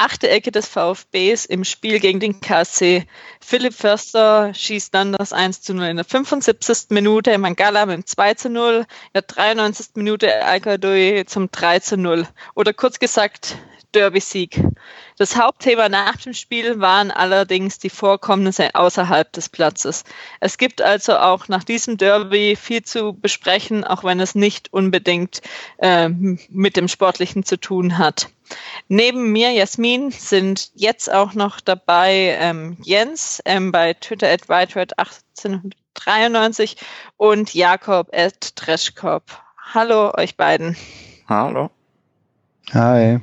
achte Ecke des VfBs im Spiel gegen den KSC. Philipp Förster schießt dann das 1 zu 0 in der 75. Minute, Mangala mit dem 2 zu 0, in der 93. Minute Alkadoy zum 3 zu 0. Oder kurz gesagt, Derby-Sieg. Das Hauptthema nach dem Spiel waren allerdings die Vorkommnisse außerhalb des Platzes. Es gibt also auch nach diesem Derby viel zu besprechen, auch wenn es nicht unbedingt äh, mit dem Sportlichen zu tun hat. Neben mir, Jasmin, sind jetzt auch noch dabei ähm, Jens ähm, bei Twitter at whitered1893 und Jakob at Trashcorp. Hallo euch beiden. Hallo. Hi.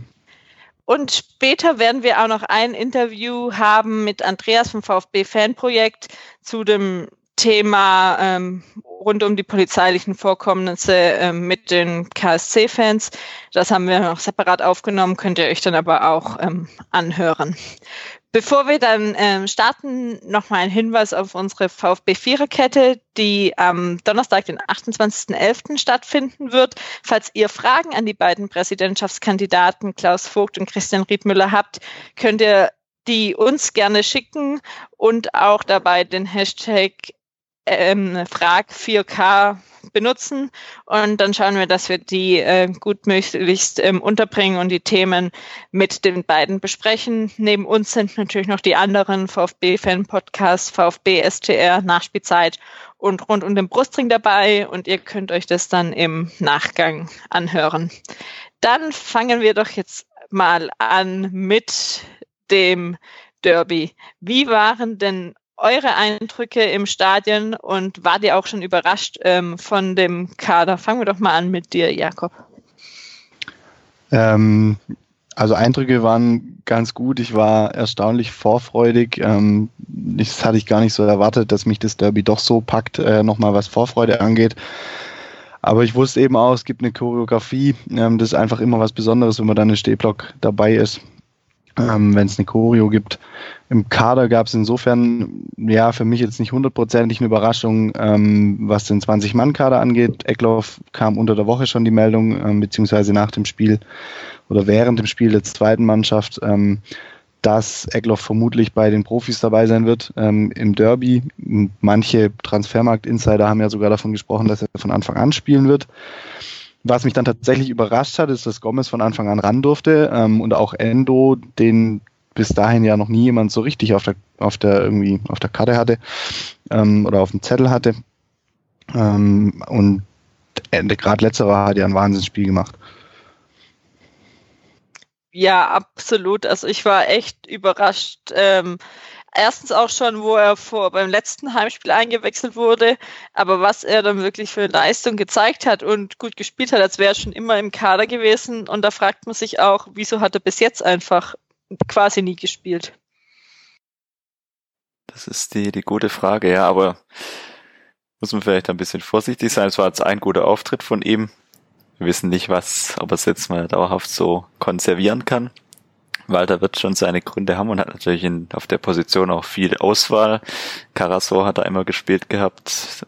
Und später werden wir auch noch ein Interview haben mit Andreas vom VfB Fanprojekt zu dem Thema ähm, rund um die polizeilichen Vorkommnisse ähm, mit den KSC-Fans. Das haben wir noch separat aufgenommen, könnt ihr euch dann aber auch ähm, anhören. Bevor wir dann ähm, starten, nochmal ein Hinweis auf unsere VfB-Viererkette, die am Donnerstag, den 28.11. stattfinden wird. Falls ihr Fragen an die beiden Präsidentschaftskandidaten Klaus Vogt und Christian Riedmüller habt, könnt ihr die uns gerne schicken und auch dabei den Hashtag ähm, Frag 4K benutzen und dann schauen wir, dass wir die äh, gut möglichst ähm, unterbringen und die Themen mit den beiden besprechen. Neben uns sind natürlich noch die anderen VfB-Fan-Podcasts, VfB STR, Nachspielzeit und rund um den Brustring dabei und ihr könnt euch das dann im Nachgang anhören. Dann fangen wir doch jetzt mal an mit dem Derby. Wie waren denn eure Eindrücke im Stadion und wart ihr auch schon überrascht ähm, von dem Kader? Fangen wir doch mal an mit dir, Jakob. Ähm, also Eindrücke waren ganz gut. Ich war erstaunlich vorfreudig. Ähm, das hatte ich gar nicht so erwartet, dass mich das Derby doch so packt, äh, nochmal was Vorfreude angeht. Aber ich wusste eben auch, es gibt eine Choreografie. Ähm, das ist einfach immer was Besonderes, wenn man dann im Stehblock dabei ist ähm, wenn es eine Choreo gibt. Im Kader gab es insofern, ja, für mich jetzt nicht hundertprozentig eine Überraschung, ähm, was den 20-Mann-Kader angeht. Eckloff kam unter der Woche schon die Meldung, ähm, beziehungsweise nach dem Spiel oder während dem Spiel der zweiten Mannschaft, ähm, dass Eckloff vermutlich bei den Profis dabei sein wird ähm, im Derby. Manche Transfermarkt-Insider haben ja sogar davon gesprochen, dass er von Anfang an spielen wird. Was mich dann tatsächlich überrascht hat, ist, dass Gomez von Anfang an ran durfte ähm, und auch Endo, den bis dahin ja noch nie jemand so richtig auf der, auf der irgendwie auf der Karte hatte ähm, oder auf dem Zettel hatte. Ähm, und gerade letzterer hat ja ein Wahnsinnsspiel gemacht. Ja, absolut. Also ich war echt überrascht. Ähm, erstens auch schon, wo er vor beim letzten Heimspiel eingewechselt wurde, aber was er dann wirklich für Leistung gezeigt hat und gut gespielt hat, als wäre er schon immer im Kader gewesen. Und da fragt man sich auch, wieso hat er bis jetzt einfach quasi nie gespielt? Das ist die, die gute Frage, ja, aber muss man vielleicht ein bisschen vorsichtig sein. Es war jetzt ein guter Auftritt von ihm. Wir wissen nicht, was, ob er es jetzt mal dauerhaft so konservieren kann. Walter wird schon seine Gründe haben und hat natürlich in, auf der Position auch viel Auswahl. Karasor hat er immer gespielt gehabt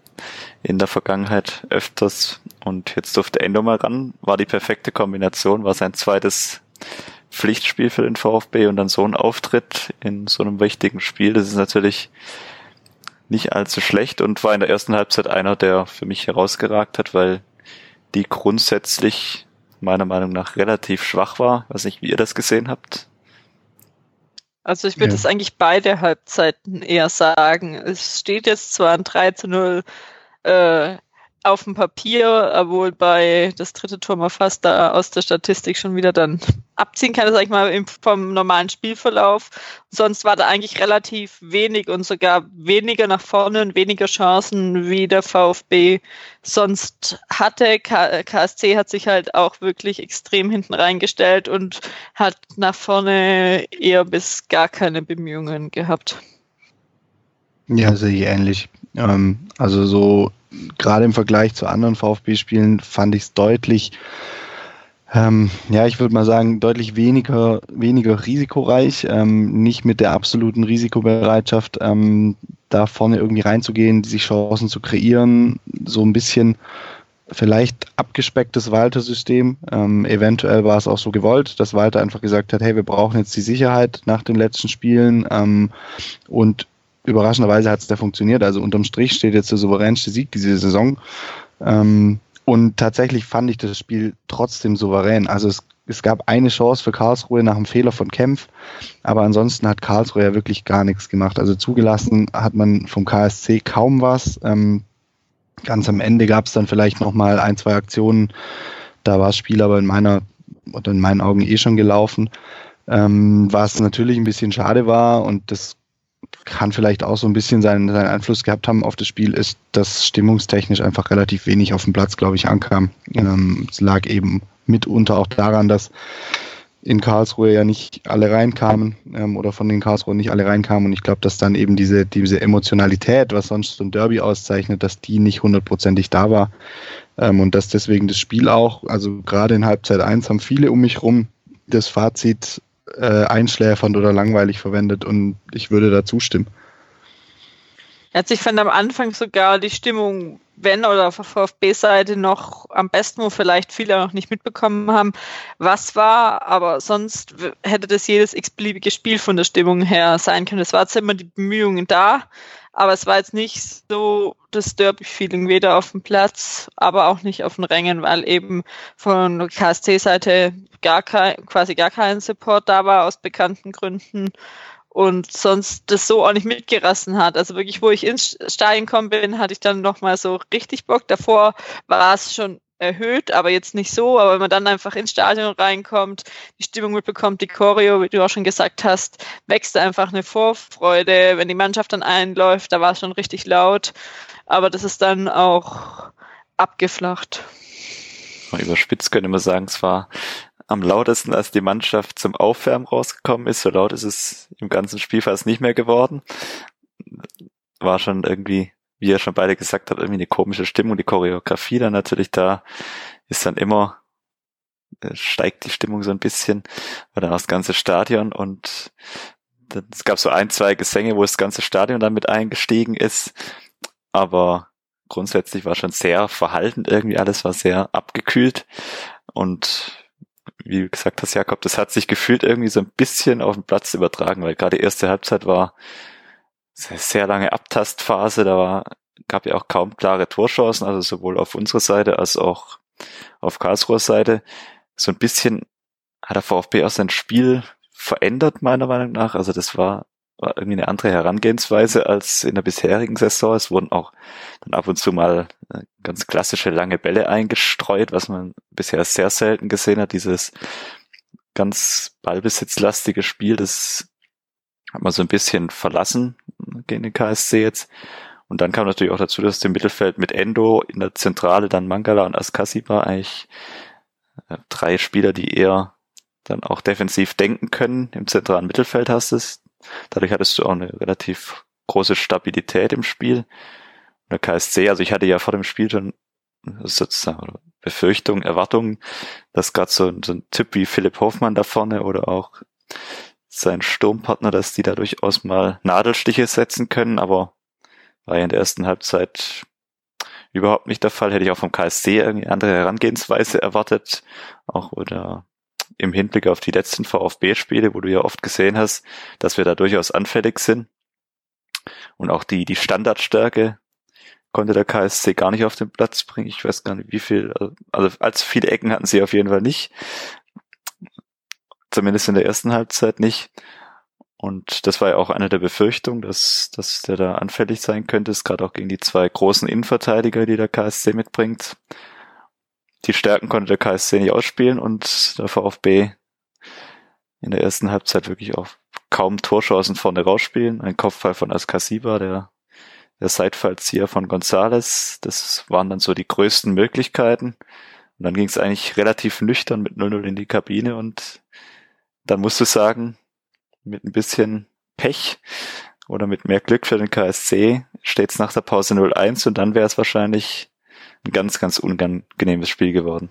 in der Vergangenheit öfters und jetzt durfte Endo mal ran. War die perfekte Kombination, war sein zweites Pflichtspiel für den VfB und dann so ein Auftritt in so einem wichtigen Spiel. Das ist natürlich nicht allzu schlecht und war in der ersten Halbzeit einer, der für mich herausgeragt hat, weil die grundsätzlich meiner Meinung nach relativ schwach war. Ich weiß nicht, wie ihr das gesehen habt. Also ich würde es ja. eigentlich beide Halbzeiten eher sagen. Es steht jetzt zwar ein 3 zu 0 äh, auf dem Papier, obwohl bei das dritte Tor mal fast da aus der Statistik schon wieder dann abziehen kann, sag ich mal, vom normalen Spielverlauf. Sonst war da eigentlich relativ wenig und sogar weniger nach vorne und weniger Chancen, wie der VfB sonst hatte. KSC hat sich halt auch wirklich extrem hinten reingestellt und hat nach vorne eher bis gar keine Bemühungen gehabt. Ja, sehe ich ähnlich. Ähm, also so gerade im Vergleich zu anderen VfB-Spielen fand ich es deutlich, ähm, ja, ich würde mal sagen, deutlich weniger, weniger risikoreich, ähm, nicht mit der absoluten Risikobereitschaft, ähm, da vorne irgendwie reinzugehen, sich Chancen zu kreieren, so ein bisschen vielleicht abgespecktes Walter-System. Ähm, eventuell war es auch so gewollt, dass Walter einfach gesagt hat, hey, wir brauchen jetzt die Sicherheit nach den letzten Spielen ähm, und überraschenderweise hat es da funktioniert. Also unterm Strich steht jetzt der souveränste Sieg diese Saison. Ähm, und tatsächlich fand ich das Spiel trotzdem souverän. Also es, es gab eine Chance für Karlsruhe nach einem Fehler von Kempf, aber ansonsten hat Karlsruhe ja wirklich gar nichts gemacht. Also zugelassen hat man vom KSC kaum was. Ähm, ganz am Ende gab es dann vielleicht noch mal ein, zwei Aktionen. Da war das Spiel aber in meiner oder in meinen Augen eh schon gelaufen. Ähm, was natürlich ein bisschen schade war und das kann vielleicht auch so ein bisschen seinen, seinen Einfluss gehabt haben auf das Spiel, ist, dass stimmungstechnisch einfach relativ wenig auf dem Platz, glaube ich, ankam. Ähm, es lag eben mitunter auch daran, dass in Karlsruhe ja nicht alle reinkamen ähm, oder von den Karlsruhe nicht alle reinkamen. Und ich glaube, dass dann eben diese, diese Emotionalität, was sonst so ein Derby auszeichnet, dass die nicht hundertprozentig da war. Ähm, und dass deswegen das Spiel auch, also gerade in Halbzeit 1 haben viele um mich rum das Fazit äh, einschläfernd oder langweilig verwendet und ich würde da zustimmen. Also ich fand am Anfang sogar die Stimmung, wenn oder auf VfB-Seite noch am besten, wo vielleicht viele noch nicht mitbekommen haben, was war, aber sonst hätte das jedes x-beliebige Spiel von der Stimmung her sein können. Es zwar immer die Bemühungen da, aber es war jetzt nicht so das Derby-Feeling, weder auf dem Platz, aber auch nicht auf den Rängen, weil eben von KSC-Seite gar kein, quasi gar kein Support da war, aus bekannten Gründen. Und sonst das so auch nicht mitgerissen hat. Also wirklich, wo ich ins Stadion gekommen bin, hatte ich dann nochmal so richtig Bock. Davor war es schon erhöht, aber jetzt nicht so. Aber wenn man dann einfach ins Stadion reinkommt, die Stimmung mitbekommt, die Choreo, wie du auch schon gesagt hast, wächst einfach eine Vorfreude. Wenn die Mannschaft dann einläuft, da war es schon richtig laut. Aber das ist dann auch abgeflacht. Überspitzt könnte man sagen, es war am lautesten, als die Mannschaft zum Aufwärmen rausgekommen ist. So laut ist es im ganzen Spiel fast nicht mehr geworden. War schon irgendwie wie ihr schon beide gesagt habt, irgendwie eine komische Stimmung. Die Choreografie dann natürlich da ist dann immer, äh, steigt die Stimmung so ein bisschen, war dann auch das ganze Stadion und es gab so ein, zwei Gesänge, wo das ganze Stadion dann mit eingestiegen ist, aber grundsätzlich war schon sehr verhalten irgendwie, alles war sehr abgekühlt und wie gesagt hast, Jakob, das hat sich gefühlt irgendwie so ein bisschen auf den Platz übertragen, weil gerade erste Halbzeit war sehr lange Abtastphase, da war, gab ja auch kaum klare Torchancen, also sowohl auf unserer Seite als auch auf Karlsruher Seite. So ein bisschen hat der VfB auch sein Spiel verändert, meiner Meinung nach. Also das war, war irgendwie eine andere Herangehensweise als in der bisherigen Saison. Es wurden auch dann ab und zu mal äh, ganz klassische lange Bälle eingestreut, was man bisher sehr selten gesehen hat. Dieses ganz ballbesitzlastige Spiel, das hat man so ein bisschen verlassen gegen den KSC jetzt. Und dann kam natürlich auch dazu, dass dem Mittelfeld mit Endo in der Zentrale dann Mangala und Askasiba eigentlich äh, drei Spieler, die eher dann auch defensiv denken können. Im zentralen Mittelfeld hast es. Dadurch hattest du auch eine relativ große Stabilität im Spiel. Und der KSC, also ich hatte ja vor dem Spiel schon sozusagen Befürchtungen, Erwartungen, dass gerade so, so ein Typ wie Philipp Hoffmann da vorne oder auch sein Sturmpartner, dass die da durchaus mal Nadelstiche setzen können, aber war ja in der ersten Halbzeit überhaupt nicht der Fall. Hätte ich auch vom KSC irgendwie andere Herangehensweise erwartet, auch oder im Hinblick auf die letzten VfB-Spiele, wo du ja oft gesehen hast, dass wir da durchaus anfällig sind. Und auch die, die Standardstärke konnte der KSC gar nicht auf den Platz bringen. Ich weiß gar nicht, wie viel, also allzu viele Ecken hatten sie auf jeden Fall nicht. Zumindest in der ersten Halbzeit nicht. Und das war ja auch eine der Befürchtungen, dass, dass der da anfällig sein könnte, ist gerade auch gegen die zwei großen Innenverteidiger, die der KSC mitbringt. Die Stärken konnte der KSC nicht ausspielen und der VfB in der ersten Halbzeit wirklich auch kaum Torchancen vorne rausspielen. Ein Kopfball von Askasiba, der, der Seitfallzieher von Gonzales. Das waren dann so die größten Möglichkeiten. Und dann ging es eigentlich relativ nüchtern mit 0-0 in die Kabine und dann musst du sagen, mit ein bisschen Pech oder mit mehr Glück für den KSC steht es nach der Pause 0-1 und dann wäre es wahrscheinlich ein ganz, ganz unangenehmes Spiel geworden.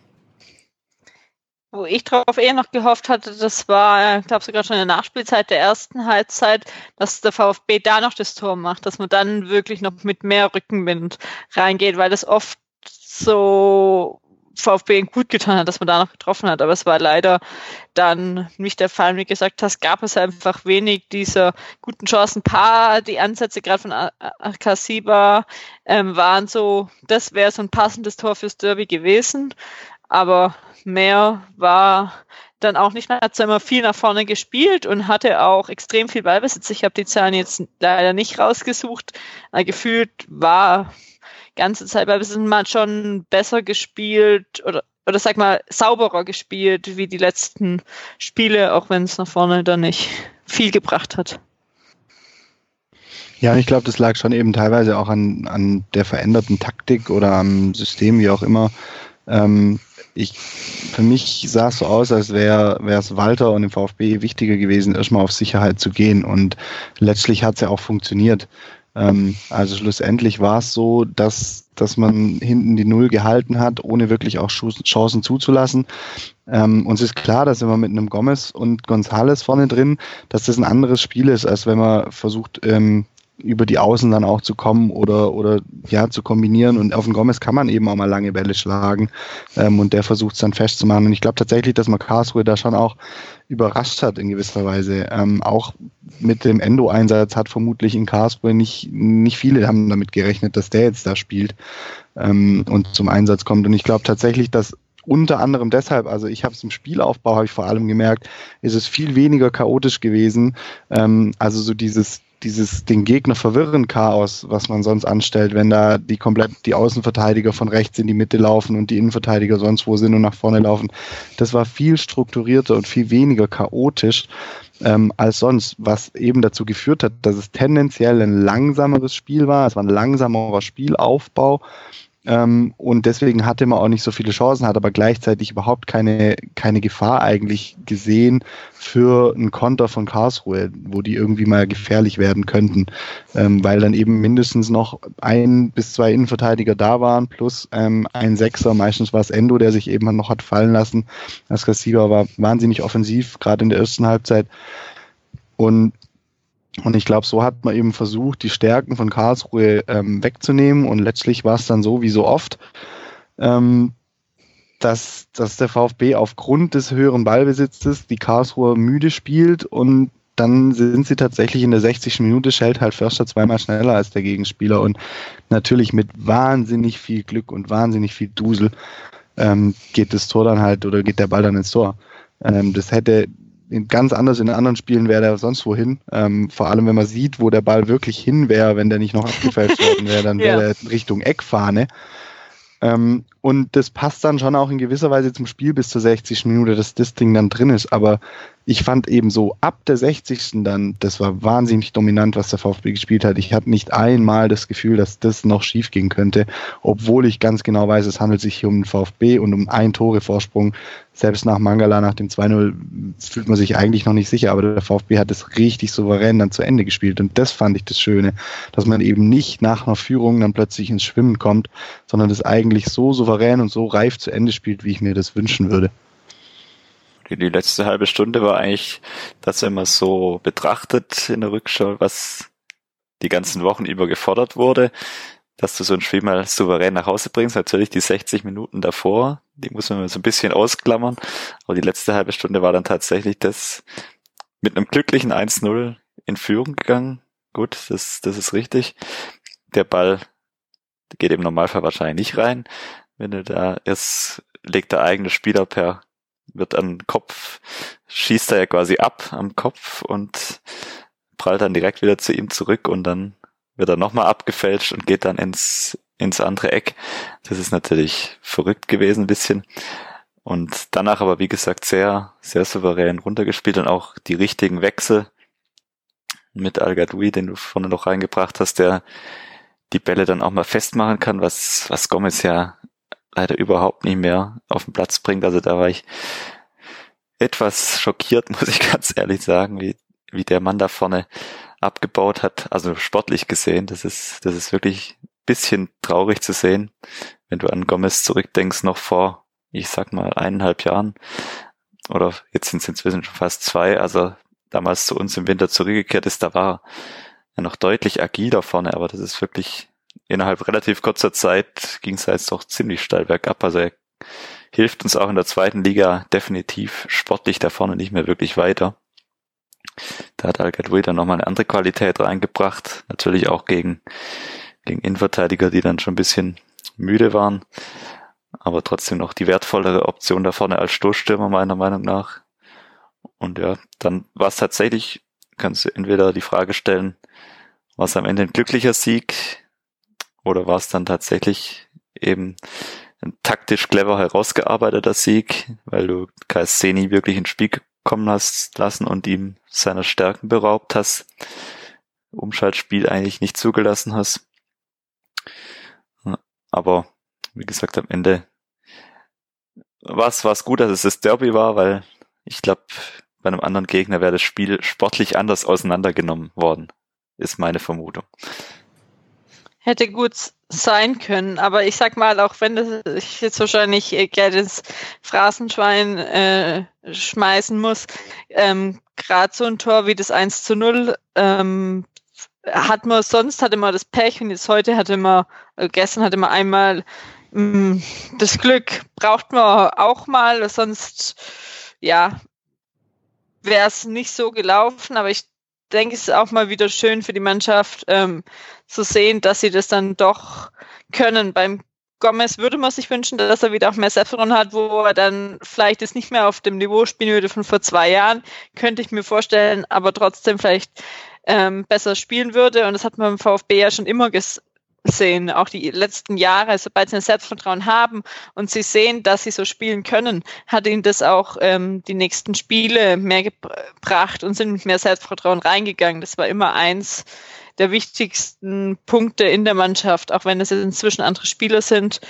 Wo ich darauf eher noch gehofft hatte, das war, ich glaube sogar schon in der Nachspielzeit der ersten Halbzeit, dass der VfB da noch das Tor macht, dass man dann wirklich noch mit mehr Rückenwind reingeht, weil das oft so VfB gut getan hat, dass man da noch getroffen hat. Aber es war leider dann nicht der Fall. Wie gesagt hast, gab es einfach wenig dieser guten Chancen. Paar, die Ansätze gerade von Akasiba ähm, waren so, das wäre so ein passendes Tor fürs Derby gewesen. Aber mehr war dann auch nicht mehr, hat zwar immer viel nach vorne gespielt und hatte auch extrem viel Ballbesitz. Ich habe die Zahlen jetzt leider nicht rausgesucht. Gefühlt war ganze Zeit Ballbesitz man schon besser gespielt oder oder sag mal sauberer gespielt wie die letzten Spiele, auch wenn es nach vorne dann nicht viel gebracht hat. Ja, ich glaube, das lag schon eben teilweise auch an, an der veränderten Taktik oder am System, wie auch immer. Ähm, ich, für mich sah es so aus, als wäre es Walter und dem VfB wichtiger gewesen, erstmal auf Sicherheit zu gehen. Und letztlich hat es ja auch funktioniert. Ähm, also schlussendlich war es so, dass, dass man hinten die Null gehalten hat, ohne wirklich auch Chancen zuzulassen. Ähm, uns ist klar, dass wenn man mit einem Gomez und Gonzales vorne drin, dass das ein anderes Spiel ist, als wenn man versucht, ähm, über die Außen dann auch zu kommen oder, oder ja, zu kombinieren. Und auf den Gomez kann man eben auch mal lange Bälle schlagen ähm, und der versucht es dann festzumachen. Und ich glaube tatsächlich, dass man Karlsruhe da schon auch überrascht hat in gewisser Weise. Ähm, auch mit dem Endo-Einsatz hat vermutlich in Karlsruhe nicht, nicht viele haben damit gerechnet, dass der jetzt da spielt ähm, und zum Einsatz kommt. Und ich glaube tatsächlich, dass unter anderem deshalb, also ich habe es im Spielaufbau, habe ich vor allem gemerkt, ist es viel weniger chaotisch gewesen. Ähm, also so dieses dieses den Gegner verwirren Chaos, was man sonst anstellt, wenn da die komplett die Außenverteidiger von rechts in die Mitte laufen und die Innenverteidiger sonst wo sind und nach vorne laufen. Das war viel strukturierter und viel weniger chaotisch ähm, als sonst, was eben dazu geführt hat, dass es tendenziell ein langsameres Spiel war. Es war ein langsamerer Spielaufbau ähm, und deswegen hatte man auch nicht so viele Chancen, hat aber gleichzeitig überhaupt keine, keine Gefahr eigentlich gesehen für einen Konter von Karlsruhe, wo die irgendwie mal gefährlich werden könnten, ähm, weil dann eben mindestens noch ein bis zwei Innenverteidiger da waren, plus ähm, ein Sechser, meistens war es Endo, der sich eben noch hat fallen lassen. Das Receiver war wahnsinnig offensiv, gerade in der ersten Halbzeit. Und und ich glaube, so hat man eben versucht, die Stärken von Karlsruhe ähm, wegzunehmen. Und letztlich war es dann so wie so oft, ähm, dass, dass der VfB aufgrund des höheren Ballbesitzes die Karlsruhe müde spielt und dann sind sie tatsächlich in der 60. Minute, schellt halt Förster zweimal schneller als der Gegenspieler und natürlich mit wahnsinnig viel Glück und wahnsinnig viel Dusel ähm, geht das Tor dann halt oder geht der Ball dann ins Tor. Ähm, das hätte ganz anders in anderen Spielen wäre der sonst wohin. Ähm, vor allem, wenn man sieht, wo der Ball wirklich hin wäre, wenn der nicht noch abgefälscht worden wäre, dann wäre ja. der Richtung Eckfahne. Ähm, und das passt dann schon auch in gewisser Weise zum Spiel bis zur 60. Minute, dass das Ding dann drin ist. Aber ich fand eben so ab der 60. dann, das war wahnsinnig dominant, was der VfB gespielt hat. Ich hatte nicht einmal das Gefühl, dass das noch schief gehen könnte, obwohl ich ganz genau weiß, es handelt sich hier um den VfB und um ein Tore Vorsprung. Selbst nach Mangala, nach dem 2-0, fühlt man sich eigentlich noch nicht sicher, aber der VfB hat es richtig souverän dann zu Ende gespielt. Und das fand ich das Schöne, dass man eben nicht nach einer Führung dann plötzlich ins Schwimmen kommt, sondern das eigentlich so souverän und so reif zu Ende spielt, wie ich mir das wünschen würde die letzte halbe Stunde war eigentlich das, wenn man so betrachtet in der Rückschau, was die ganzen Wochen über gefordert wurde, dass du so ein Spiel mal souverän nach Hause bringst. Natürlich die 60 Minuten davor, die muss man so ein bisschen ausklammern. Aber die letzte halbe Stunde war dann tatsächlich das mit einem glücklichen 1-0 in Führung gegangen. Gut, das, das ist richtig. Der Ball geht im Normalfall wahrscheinlich nicht rein. Wenn du da erst legt der eigene Spieler per wird an Kopf, schießt er ja quasi ab am Kopf und prallt dann direkt wieder zu ihm zurück und dann wird er nochmal abgefälscht und geht dann ins, ins andere Eck. Das ist natürlich verrückt gewesen ein bisschen. Und danach aber, wie gesagt, sehr, sehr souverän runtergespielt und auch die richtigen Wechsel mit Al den du vorne noch reingebracht hast, der die Bälle dann auch mal festmachen kann, was, was Gomez ja leider überhaupt nicht mehr auf den Platz bringt. Also da war ich etwas schockiert, muss ich ganz ehrlich sagen, wie, wie der Mann da vorne abgebaut hat, also sportlich gesehen. Das ist, das ist wirklich ein bisschen traurig zu sehen, wenn du an Gomez zurückdenkst, noch vor, ich sag mal, eineinhalb Jahren. Oder jetzt sind es inzwischen schon fast zwei. Also damals zu uns im Winter zurückgekehrt ist, da war er noch deutlich agiler vorne, aber das ist wirklich innerhalb relativ kurzer Zeit ging es jetzt doch ziemlich steil bergab. Also er hilft uns auch in der zweiten Liga definitiv sportlich da vorne nicht mehr wirklich weiter. Da hat Al-Gadoui dann nochmal eine andere Qualität reingebracht. Natürlich auch gegen, gegen Innenverteidiger, die dann schon ein bisschen müde waren. Aber trotzdem noch die wertvollere Option da vorne als Stoßstürmer meiner Meinung nach. Und ja, dann war es tatsächlich, kannst du entweder die Frage stellen, war es am Ende ein glücklicher Sieg oder war es dann tatsächlich eben ein taktisch clever herausgearbeiteter Sieg, weil du Kaisseni wirklich ins Spiel kommen hast lassen und ihm seiner Stärken beraubt hast, Umschaltspiel eigentlich nicht zugelassen hast. Aber wie gesagt, am Ende war es gut, dass es das Derby war, weil ich glaube, bei einem anderen Gegner wäre das Spiel sportlich anders auseinandergenommen worden, ist meine Vermutung. Hätte gut sein können, aber ich sag mal, auch wenn das, ich jetzt wahrscheinlich äh, Geld ins Phrasenschwein äh, schmeißen muss, ähm, gerade so ein Tor wie das 1 zu 0, ähm, hat man sonst hatte man das Pech und jetzt heute hatte man, äh, gestern hatte man einmal mh, mm, das Glück, braucht man auch mal, sonst ja, wäre es nicht so gelaufen, aber ich denke, es ist auch mal wieder schön für die Mannschaft ähm, zu sehen, dass sie das dann doch können. Beim Gomez würde man sich wünschen, dass er wieder auch mehr Selbstvertrauen hat, wo er dann vielleicht jetzt nicht mehr auf dem Niveau spielen würde von vor zwei Jahren, könnte ich mir vorstellen, aber trotzdem vielleicht ähm, besser spielen würde. Und das hat man beim VfB ja schon immer ges sehen, auch die letzten Jahre, sobald sie ein Selbstvertrauen haben und sie sehen, dass sie so spielen können, hat ihnen das auch ähm, die nächsten Spiele mehr gebracht und sind mit mehr Selbstvertrauen reingegangen. Das war immer eins der wichtigsten Punkte in der Mannschaft, auch wenn es jetzt inzwischen andere Spieler sind.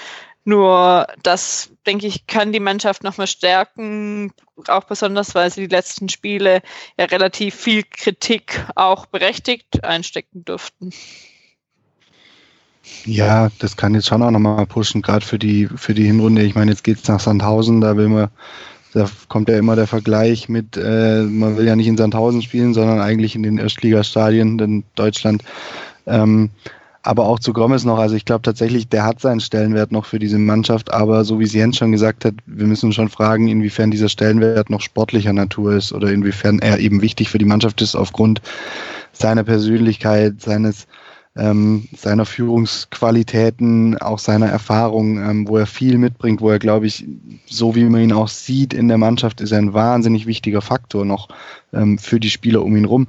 Nur das, denke ich, kann die Mannschaft nochmal stärken, auch besonders, weil sie die letzten Spiele ja relativ viel Kritik auch berechtigt einstecken durften. Ja, das kann jetzt schon auch nochmal pushen, gerade für die, für die Hinrunde. Ich meine, jetzt geht's nach Sandhausen, da will man, da kommt ja immer der Vergleich mit, äh, man will ja nicht in Sandhausen spielen, sondern eigentlich in den Erstligastadien in Deutschland. Ähm, aber auch zu Gomez noch, also ich glaube tatsächlich, der hat seinen Stellenwert noch für diese Mannschaft, aber so wie es Jens schon gesagt hat, wir müssen schon fragen, inwiefern dieser Stellenwert noch sportlicher Natur ist oder inwiefern er eben wichtig für die Mannschaft ist aufgrund seiner Persönlichkeit, seines ähm, seiner Führungsqualitäten, auch seiner Erfahrung, ähm, wo er viel mitbringt, wo er, glaube ich, so wie man ihn auch sieht in der Mannschaft, ist er ein wahnsinnig wichtiger Faktor noch ähm, für die Spieler um ihn rum.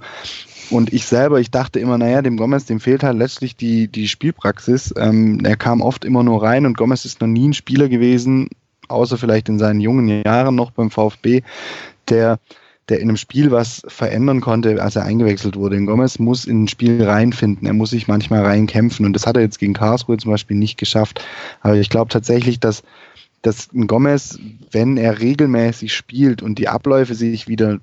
Und ich selber, ich dachte immer, naja, dem Gomez, dem fehlt halt letztlich die, die Spielpraxis. Ähm, er kam oft immer nur rein und Gomez ist noch nie ein Spieler gewesen, außer vielleicht in seinen jungen Jahren noch beim VfB, der der in einem Spiel was verändern konnte, als er eingewechselt wurde. Und Gomez muss in ein Spiel reinfinden. Er muss sich manchmal reinkämpfen. Und das hat er jetzt gegen Karlsruhe zum Beispiel nicht geschafft. Aber ich glaube tatsächlich, dass, dass ein Gomez, wenn er regelmäßig spielt und die Abläufe sich wieder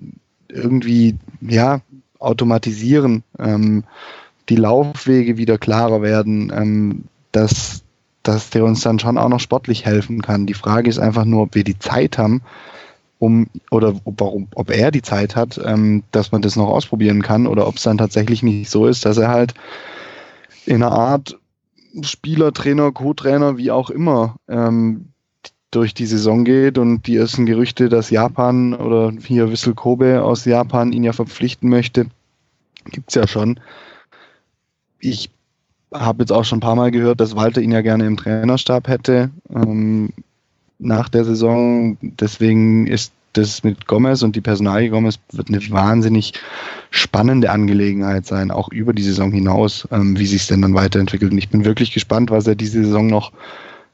irgendwie, ja, automatisieren, ähm, die Laufwege wieder klarer werden, ähm, dass, dass der uns dann schon auch noch sportlich helfen kann. Die Frage ist einfach nur, ob wir die Zeit haben, um oder ob, warum, ob er die Zeit hat, ähm, dass man das noch ausprobieren kann oder ob es dann tatsächlich nicht so ist, dass er halt in einer Art Spieler, Trainer, Co-Trainer, wie auch immer, ähm, durch die Saison geht und die ersten Gerüchte, dass Japan oder hier Wissel Kobe aus Japan ihn ja verpflichten möchte, gibt's ja schon. Ich habe jetzt auch schon ein paar Mal gehört, dass Walter ihn ja gerne im Trainerstab hätte. Ähm, nach der Saison. Deswegen ist das mit Gomez und die Personalie Gomez wird eine wahnsinnig spannende Angelegenheit sein, auch über die Saison hinaus, ähm, wie sich es denn dann weiterentwickelt. Und ich bin wirklich gespannt, was er diese Saison noch,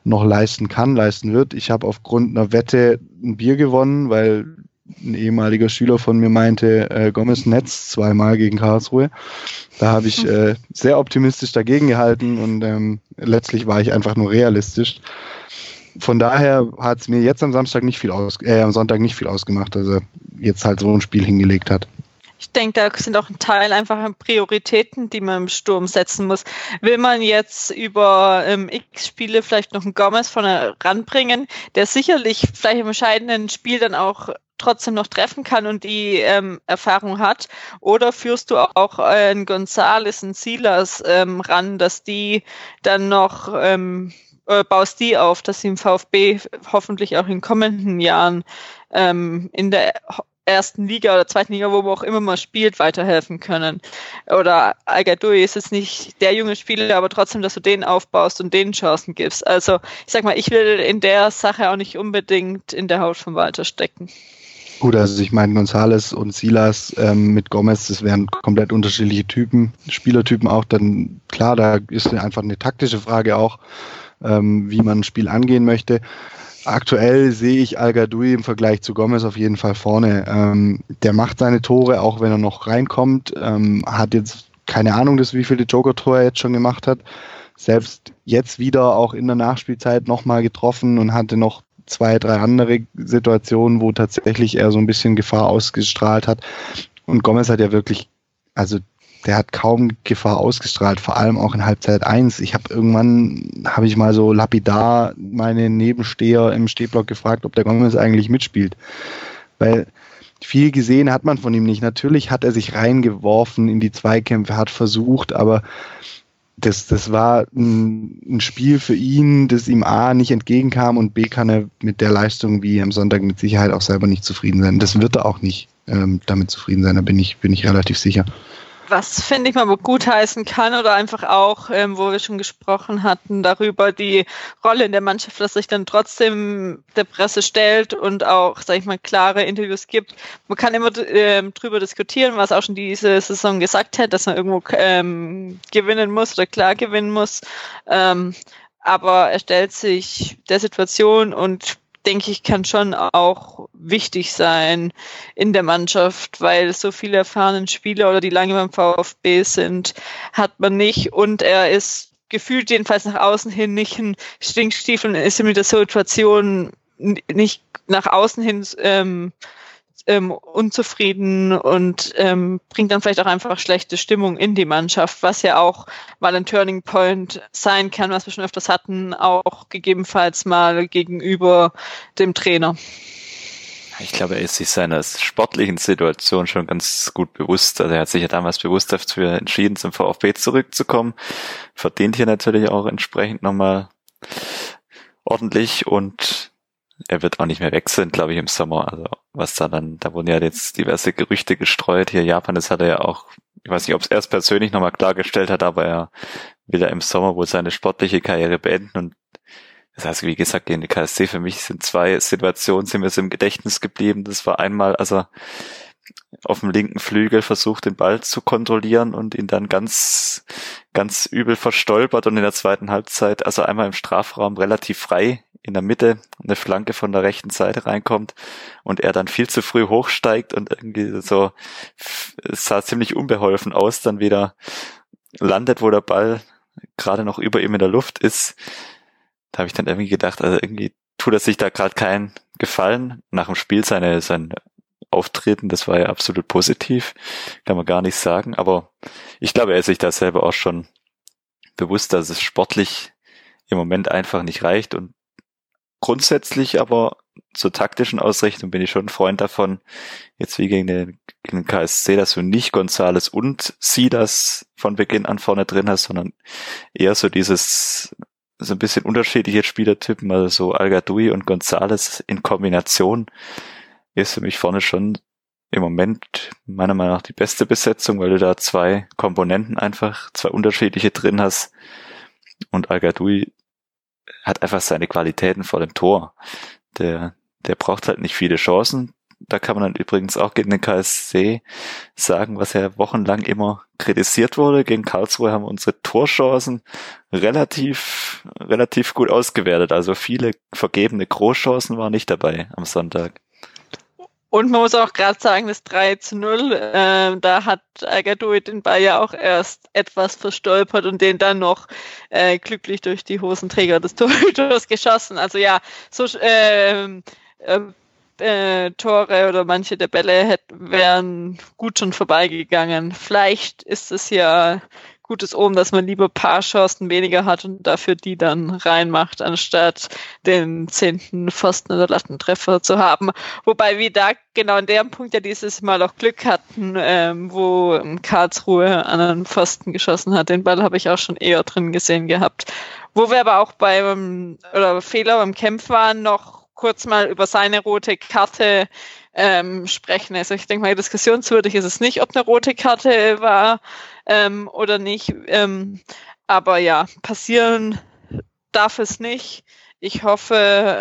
noch leisten kann, leisten wird. Ich habe aufgrund einer Wette ein Bier gewonnen, weil ein ehemaliger Schüler von mir meinte, äh, Gomez Netz zweimal gegen Karlsruhe. Da habe ich äh, sehr optimistisch dagegen gehalten und ähm, letztlich war ich einfach nur realistisch von daher hat es mir jetzt am Samstag nicht viel aus, äh, am Sonntag nicht viel ausgemacht, dass er jetzt halt so ein Spiel hingelegt hat. Ich denke, da sind auch ein Teil einfach Prioritäten, die man im Sturm setzen muss. Will man jetzt über ähm, X-Spiele vielleicht noch einen Gomez vorne ranbringen, der sicherlich vielleicht im entscheidenden Spiel dann auch trotzdem noch treffen kann und die ähm, Erfahrung hat? Oder führst du auch äh, einen Gonzales, einen Silas ähm, ran, dass die dann noch ähm, äh, baust die auf, dass sie im VfB hoffentlich auch in kommenden Jahren ähm, in der ersten Liga oder zweiten Liga, wo man auch immer mal spielt, weiterhelfen können. Oder Algadui ist jetzt nicht der junge Spieler, aber trotzdem, dass du den aufbaust und denen Chancen gibst. Also ich sag mal, ich will in der Sache auch nicht unbedingt in der Haut von Walter stecken. Gut, also ich meine, Gonzales und Silas ähm, mit Gomez, das wären komplett unterschiedliche Typen, Spielertypen auch. Dann klar, da ist einfach eine taktische Frage auch, ähm, wie man ein Spiel angehen möchte. Aktuell sehe ich Al Gadoui im Vergleich zu Gomez auf jeden Fall vorne. Ähm, der macht seine Tore, auch wenn er noch reinkommt. Ähm, hat jetzt keine Ahnung, dass wie viele Joker-Tore er jetzt schon gemacht hat. Selbst jetzt wieder auch in der Nachspielzeit nochmal getroffen und hatte noch zwei, drei andere Situationen, wo tatsächlich er so ein bisschen Gefahr ausgestrahlt hat. Und Gomez hat ja wirklich, also der hat kaum Gefahr ausgestrahlt, vor allem auch in Halbzeit 1. Ich habe irgendwann, habe ich mal so lapidar meine Nebensteher im Stehblock gefragt, ob der Gomez eigentlich mitspielt. Weil viel gesehen hat man von ihm nicht. Natürlich hat er sich reingeworfen in die Zweikämpfe, hat versucht, aber das, das war ein, ein, Spiel für ihn, das ihm A nicht entgegenkam und B kann er mit der Leistung wie am Sonntag mit Sicherheit auch selber nicht zufrieden sein. Das wird er auch nicht ähm, damit zufrieden sein, da bin ich, bin ich relativ sicher was finde ich mal gut heißen kann oder einfach auch, ähm, wo wir schon gesprochen hatten, darüber die Rolle in der Mannschaft, dass sich dann trotzdem der Presse stellt und auch, sag ich mal, klare Interviews gibt. Man kann immer ähm, drüber diskutieren, was auch schon diese Saison gesagt hat, dass man irgendwo ähm, gewinnen muss oder klar gewinnen muss. Ähm, aber er stellt sich der Situation und denke ich, kann schon auch wichtig sein in der Mannschaft, weil so viele erfahrene Spieler oder die lange beim VfB sind, hat man nicht. Und er ist gefühlt jedenfalls nach außen hin nicht ein Stinkstiefel und ist mit der Situation nicht nach außen hin ähm, ähm, unzufrieden und ähm, bringt dann vielleicht auch einfach schlechte Stimmung in die Mannschaft, was ja auch mal ein Turning Point sein kann, was wir schon öfters hatten, auch gegebenenfalls mal gegenüber dem Trainer. Ich glaube, er ist sich seiner sportlichen Situation schon ganz gut bewusst. Also er hat sich ja damals bewusst dafür entschieden, zum VfB zurückzukommen. Verdient hier natürlich auch entsprechend nochmal ordentlich und er wird auch nicht mehr wechseln, glaube ich, im Sommer. Also was da dann, da wurden ja jetzt diverse Gerüchte gestreut. Hier Japan, das hat er ja auch, ich weiß nicht, ob es erst persönlich nochmal klargestellt hat, aber er will ja im Sommer wohl seine sportliche Karriere beenden und das heißt, wie gesagt, gegen die KSC für mich sind zwei Situationen, sind mir so im Gedächtnis geblieben. Das war einmal, also auf dem linken Flügel versucht, den Ball zu kontrollieren und ihn dann ganz, ganz übel verstolpert und in der zweiten Halbzeit, also einmal im Strafraum relativ frei in der Mitte eine Flanke von der rechten Seite reinkommt und er dann viel zu früh hochsteigt und irgendwie so, sah ziemlich unbeholfen aus, dann wieder landet, wo der Ball gerade noch über ihm in der Luft ist. Da habe ich dann irgendwie gedacht, also irgendwie tut er sich da gerade keinen Gefallen. Nach dem Spiel seine, sein Auftreten, das war ja absolut positiv, kann man gar nicht sagen, aber ich glaube, er ist sich da selber auch schon bewusst, dass es sportlich im Moment einfach nicht reicht und grundsätzlich aber zur taktischen Ausrichtung bin ich schon ein Freund davon, jetzt wie gegen den, gegen den KSC, dass du nicht Gonzales und Silas von Beginn an vorne drin hast, sondern eher so dieses, so ein bisschen unterschiedliche Spielertypen, also so Algadui und Gonzales in Kombination ist für mich vorne schon im Moment meiner Meinung nach die beste Besetzung, weil du da zwei Komponenten einfach, zwei unterschiedliche drin hast. Und Algadui hat einfach seine Qualitäten vor dem Tor. Der, der braucht halt nicht viele Chancen. Da kann man dann übrigens auch gegen den KSC sagen, was ja wochenlang immer kritisiert wurde. Gegen Karlsruhe haben unsere Torchancen relativ, relativ gut ausgewertet. Also viele vergebene Großchancen waren nicht dabei am Sonntag. Und man muss auch gerade sagen, das 3 zu 0, äh, da hat Agadoui den Ball ja auch erst etwas verstolpert und den dann noch äh, glücklich durch die Hosenträger des Torhüters geschossen. Also ja, so äh, äh, äh, Tore oder manche der Bälle hätten, wären gut schon vorbeigegangen. Vielleicht ist es ja gutes Omen, dass man lieber paar Chancen weniger hat und dafür die dann reinmacht, anstatt den zehnten Pfosten oder Lattentreffer zu haben. Wobei wir da genau an dem Punkt ja dieses Mal auch Glück hatten, ähm, wo Karlsruhe an einen Pfosten geschossen hat. Den Ball habe ich auch schon eher drin gesehen gehabt. Wo wir aber auch beim oder Fehler beim Kämpf waren, noch kurz mal über seine rote Karte ähm, sprechen. Also ich denke mal, diskussionswürdig ist es nicht, ob eine rote Karte war ähm, oder nicht. Ähm, aber ja, passieren darf es nicht. Ich hoffe,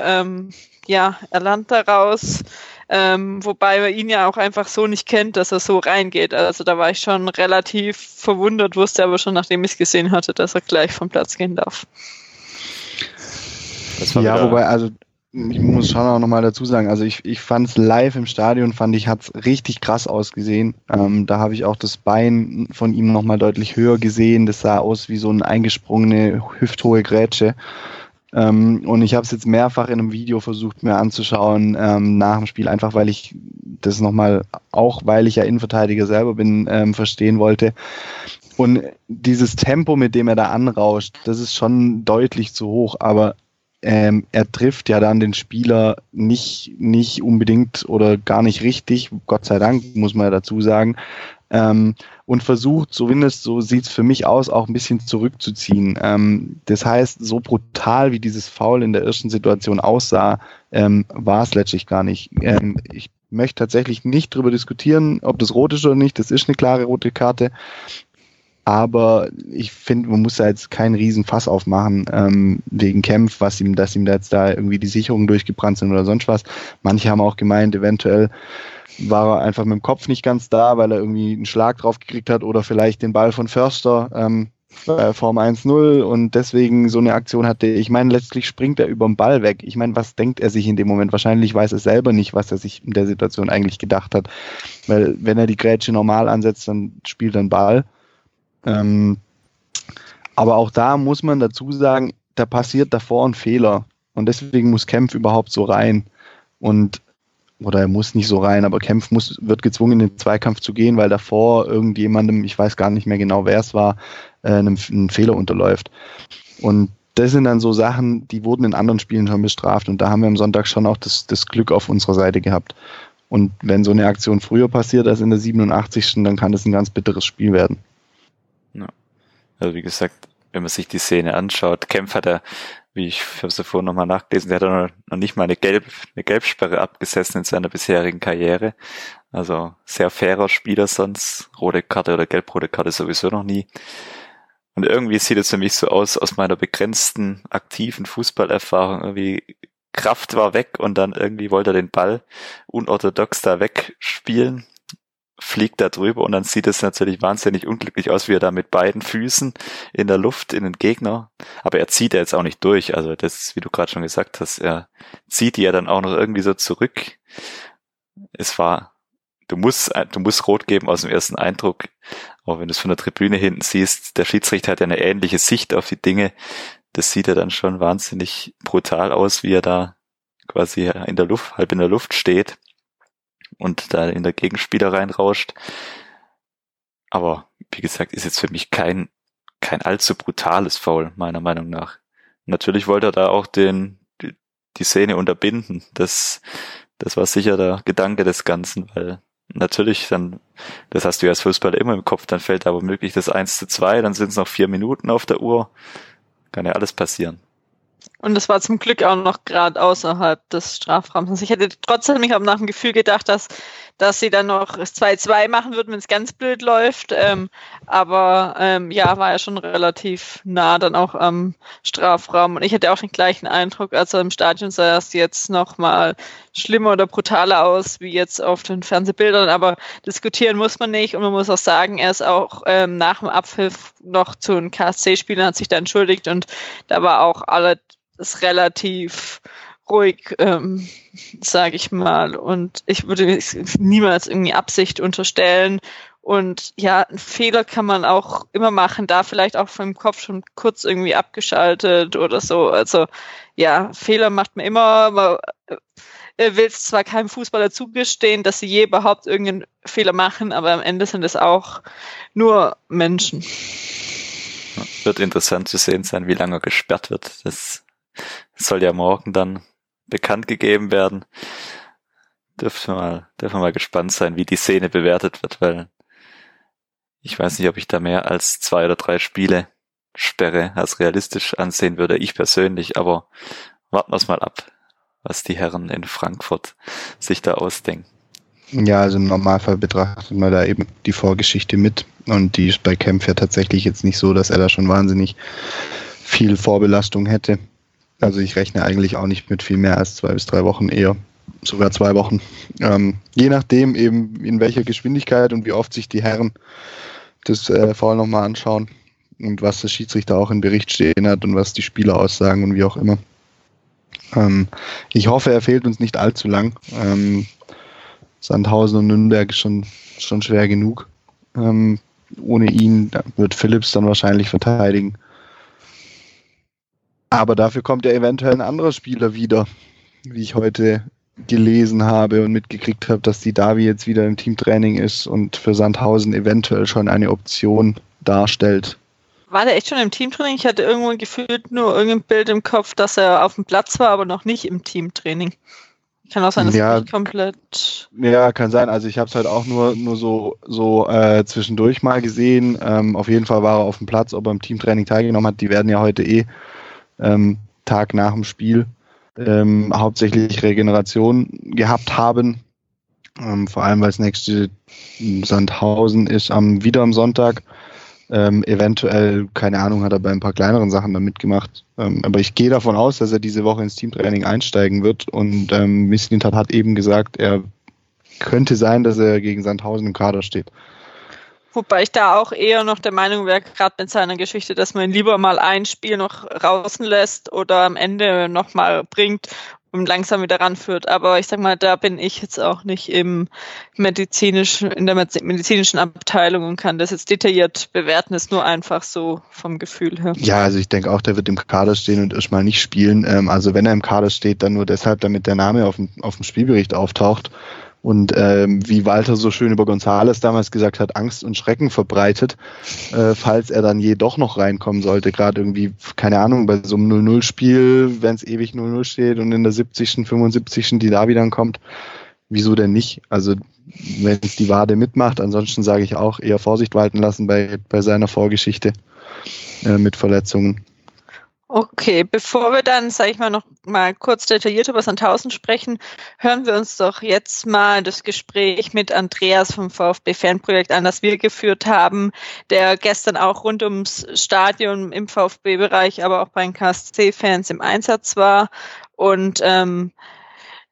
ähm, ja, er lernt daraus. Ähm, wobei man ihn ja auch einfach so nicht kennt, dass er so reingeht. Also da war ich schon relativ verwundert, wusste aber schon, nachdem ich es gesehen hatte, dass er gleich vom Platz gehen darf. Ja, wobei, also ich muss schon auch nochmal dazu sagen, also ich, ich fand es live im Stadion, fand ich, hat es richtig krass ausgesehen. Ähm, da habe ich auch das Bein von ihm nochmal deutlich höher gesehen. Das sah aus wie so eine eingesprungene, hüfthohe Grätsche. Ähm, und ich habe es jetzt mehrfach in einem Video versucht mir anzuschauen ähm, nach dem Spiel, einfach weil ich das nochmal, auch weil ich ja Innenverteidiger selber bin, ähm, verstehen wollte. Und dieses Tempo, mit dem er da anrauscht, das ist schon deutlich zu hoch, aber ähm, er trifft ja dann den Spieler nicht, nicht unbedingt oder gar nicht richtig, Gott sei Dank, muss man ja dazu sagen, ähm, und versucht, zumindest so sieht's für mich aus, auch ein bisschen zurückzuziehen. Ähm, das heißt, so brutal wie dieses Foul in der ersten Situation aussah, ähm, war es letztlich gar nicht. Ähm, ich möchte tatsächlich nicht darüber diskutieren, ob das rot ist oder nicht. Das ist eine klare rote Karte. Aber ich finde, man muss da jetzt keinen Riesenfass aufmachen ähm, wegen Kämpf, was ihm, dass ihm da jetzt da irgendwie die Sicherungen durchgebrannt sind oder sonst was. Manche haben auch gemeint, eventuell war er einfach mit dem Kopf nicht ganz da, weil er irgendwie einen Schlag drauf gekriegt hat oder vielleicht den Ball von Förster ähm, bei Form 1-0 und deswegen so eine Aktion hatte. Ich meine, letztlich springt er über den Ball weg. Ich meine, was denkt er sich in dem Moment? Wahrscheinlich weiß er selber nicht, was er sich in der Situation eigentlich gedacht hat. Weil wenn er die Grätsche normal ansetzt, dann spielt er einen Ball. Ähm, aber auch da muss man dazu sagen, da passiert davor ein Fehler. Und deswegen muss Kempf überhaupt so rein. Und, oder er muss nicht so rein, aber Kempf muss, wird gezwungen, in den Zweikampf zu gehen, weil davor irgendjemandem, ich weiß gar nicht mehr genau, wer es war, äh, einem, einen Fehler unterläuft. Und das sind dann so Sachen, die wurden in anderen Spielen schon bestraft. Und da haben wir am Sonntag schon auch das, das Glück auf unserer Seite gehabt. Und wenn so eine Aktion früher passiert als in der 87. dann kann das ein ganz bitteres Spiel werden. Ja. Also wie gesagt, wenn man sich die Szene anschaut, Kempf hat er, wie ich habe es vorhin nochmal nachgelesen, der hat noch, noch nicht mal eine, Gelb, eine Gelbsperre abgesessen in seiner bisherigen Karriere. Also sehr fairer Spieler sonst. Rote Karte oder gelb-rote Karte sowieso noch nie. Und irgendwie sieht es für mich so aus, aus meiner begrenzten aktiven Fußballerfahrung, irgendwie Kraft war weg und dann irgendwie wollte er den Ball unorthodox da wegspielen fliegt da drüber und dann sieht es natürlich wahnsinnig unglücklich aus, wie er da mit beiden Füßen in der Luft in den Gegner. Aber er zieht ja jetzt auch nicht durch. Also das, wie du gerade schon gesagt hast, er zieht die ja dann auch noch irgendwie so zurück. Es war, du musst, du musst rot geben aus dem ersten Eindruck. Auch wenn du es von der Tribüne hinten siehst, der Schiedsrichter hat ja eine ähnliche Sicht auf die Dinge. Das sieht ja dann schon wahnsinnig brutal aus, wie er da quasi in der Luft, halb in der Luft steht und da in der Gegenspieler reinrauscht. Aber wie gesagt, ist jetzt für mich kein, kein allzu brutales Foul, meiner Meinung nach. Natürlich wollte er da auch den, die, die Szene unterbinden. Das, das war sicher der Gedanke des Ganzen, weil natürlich dann, das hast du ja als Fußballer immer im Kopf, dann fällt aber möglich das 1 zu 2, dann sind es noch vier Minuten auf der Uhr. Kann ja alles passieren. Und das war zum Glück auch noch gerade außerhalb des Strafraums. Ich hätte trotzdem, ich habe nach dem Gefühl gedacht, dass, dass sie dann noch 2-2 machen würden, wenn es ganz blöd läuft. Ähm, aber ähm, ja, war ja schon relativ nah dann auch am Strafraum. Und ich hatte auch den gleichen Eindruck, also im Stadion sah es jetzt noch mal schlimmer oder brutaler aus, wie jetzt auf den Fernsehbildern. Aber diskutieren muss man nicht. Und man muss auch sagen, er ist auch ähm, nach dem Abpfiff noch zu einem KSC-Spielern, hat sich da entschuldigt. Und da war auch alle ist relativ ruhig, ähm, sage ich mal. Und ich würde niemals irgendwie Absicht unterstellen. Und ja, einen Fehler kann man auch immer machen, da vielleicht auch vom Kopf schon kurz irgendwie abgeschaltet oder so. Also ja, Fehler macht man immer. Man, äh, will es zwar keinem Fußballer zugestehen, dass sie je überhaupt irgendeinen Fehler machen, aber am Ende sind es auch nur Menschen. Wird interessant zu sehen sein, wie lange er gesperrt wird. Das soll ja morgen dann bekannt gegeben werden. Dürfen wir mal, dürfen wir mal gespannt sein, wie die Szene bewertet wird, weil ich weiß nicht, ob ich da mehr als zwei oder drei Spiele Sperre als realistisch ansehen würde, ich persönlich, aber warten wir es mal ab, was die Herren in Frankfurt sich da ausdenken. Ja, also im Normalfall betrachtet man da eben die Vorgeschichte mit und die ist bei Kempf ja tatsächlich jetzt nicht so, dass er da schon wahnsinnig viel Vorbelastung hätte. Also ich rechne eigentlich auch nicht mit viel mehr als zwei bis drei Wochen, eher sogar zwei Wochen. Ähm, je nachdem eben in welcher Geschwindigkeit und wie oft sich die Herren das äh, Foul nochmal anschauen und was der Schiedsrichter auch im Bericht stehen hat und was die Spieler aussagen und wie auch immer. Ähm, ich hoffe, er fehlt uns nicht allzu lang. Ähm, Sandhausen und Nürnberg ist schon, schon schwer genug. Ähm, ohne ihn wird Phillips dann wahrscheinlich verteidigen. Aber dafür kommt ja eventuell ein anderer Spieler wieder, wie ich heute gelesen habe und mitgekriegt habe, dass die Davi jetzt wieder im Teamtraining ist und für Sandhausen eventuell schon eine Option darstellt. War der echt schon im Teamtraining? Ich hatte irgendwo gefühlt nur irgendein Bild im Kopf, dass er auf dem Platz war, aber noch nicht im Teamtraining. Kann auch sein, dass ja, nicht komplett. Ja, kann sein. Also ich habe es halt auch nur, nur so, so äh, zwischendurch mal gesehen. Ähm, auf jeden Fall war er auf dem Platz, ob er im Teamtraining teilgenommen hat. Die werden ja heute eh ähm, Tag nach dem Spiel ähm, hauptsächlich Regeneration gehabt haben. Ähm, vor allem, weil das nächste Sandhausen ist am wieder am Sonntag. Ähm, eventuell, keine Ahnung, hat er bei ein paar kleineren Sachen da mitgemacht. Ähm, aber ich gehe davon aus, dass er diese Woche ins Teamtraining einsteigen wird. Und ähm, Mislintat hat eben gesagt, er könnte sein, dass er gegen Sandhausen im Kader steht. Wobei ich da auch eher noch der Meinung wäre, gerade mit seiner Geschichte, dass man lieber mal ein Spiel noch draußen lässt oder am Ende nochmal bringt und langsam wieder ranführt. Aber ich sag mal, da bin ich jetzt auch nicht im medizinischen, in der medizinischen Abteilung und kann das jetzt detailliert bewerten. ist nur einfach so vom Gefühl her. Ja, also ich denke auch, der wird im Kader stehen und erstmal nicht spielen. Ähm, also wenn er im Kader steht, dann nur deshalb, damit der Name auf dem, auf dem Spielbericht auftaucht. Und ähm, wie Walter so schön über Gonzales damals gesagt hat, Angst und Schrecken verbreitet, äh, falls er dann je doch noch reinkommen sollte. Gerade irgendwie, keine Ahnung, bei so einem 0-0-Spiel, wenn es ewig 0-0 steht und in der 70., 75. die Davi dann kommt, wieso denn nicht? Also wenn es die Wade mitmacht, ansonsten sage ich auch eher Vorsicht walten lassen bei, bei seiner Vorgeschichte äh, mit Verletzungen. Okay, bevor wir dann, sage ich mal, noch mal kurz detailliert über Sandhausen sprechen, hören wir uns doch jetzt mal das Gespräch mit Andreas vom VfB Fanprojekt an, das wir geführt haben, der gestern auch rund ums Stadion im VfB-Bereich, aber auch bei den KSC-Fans im Einsatz war und ähm,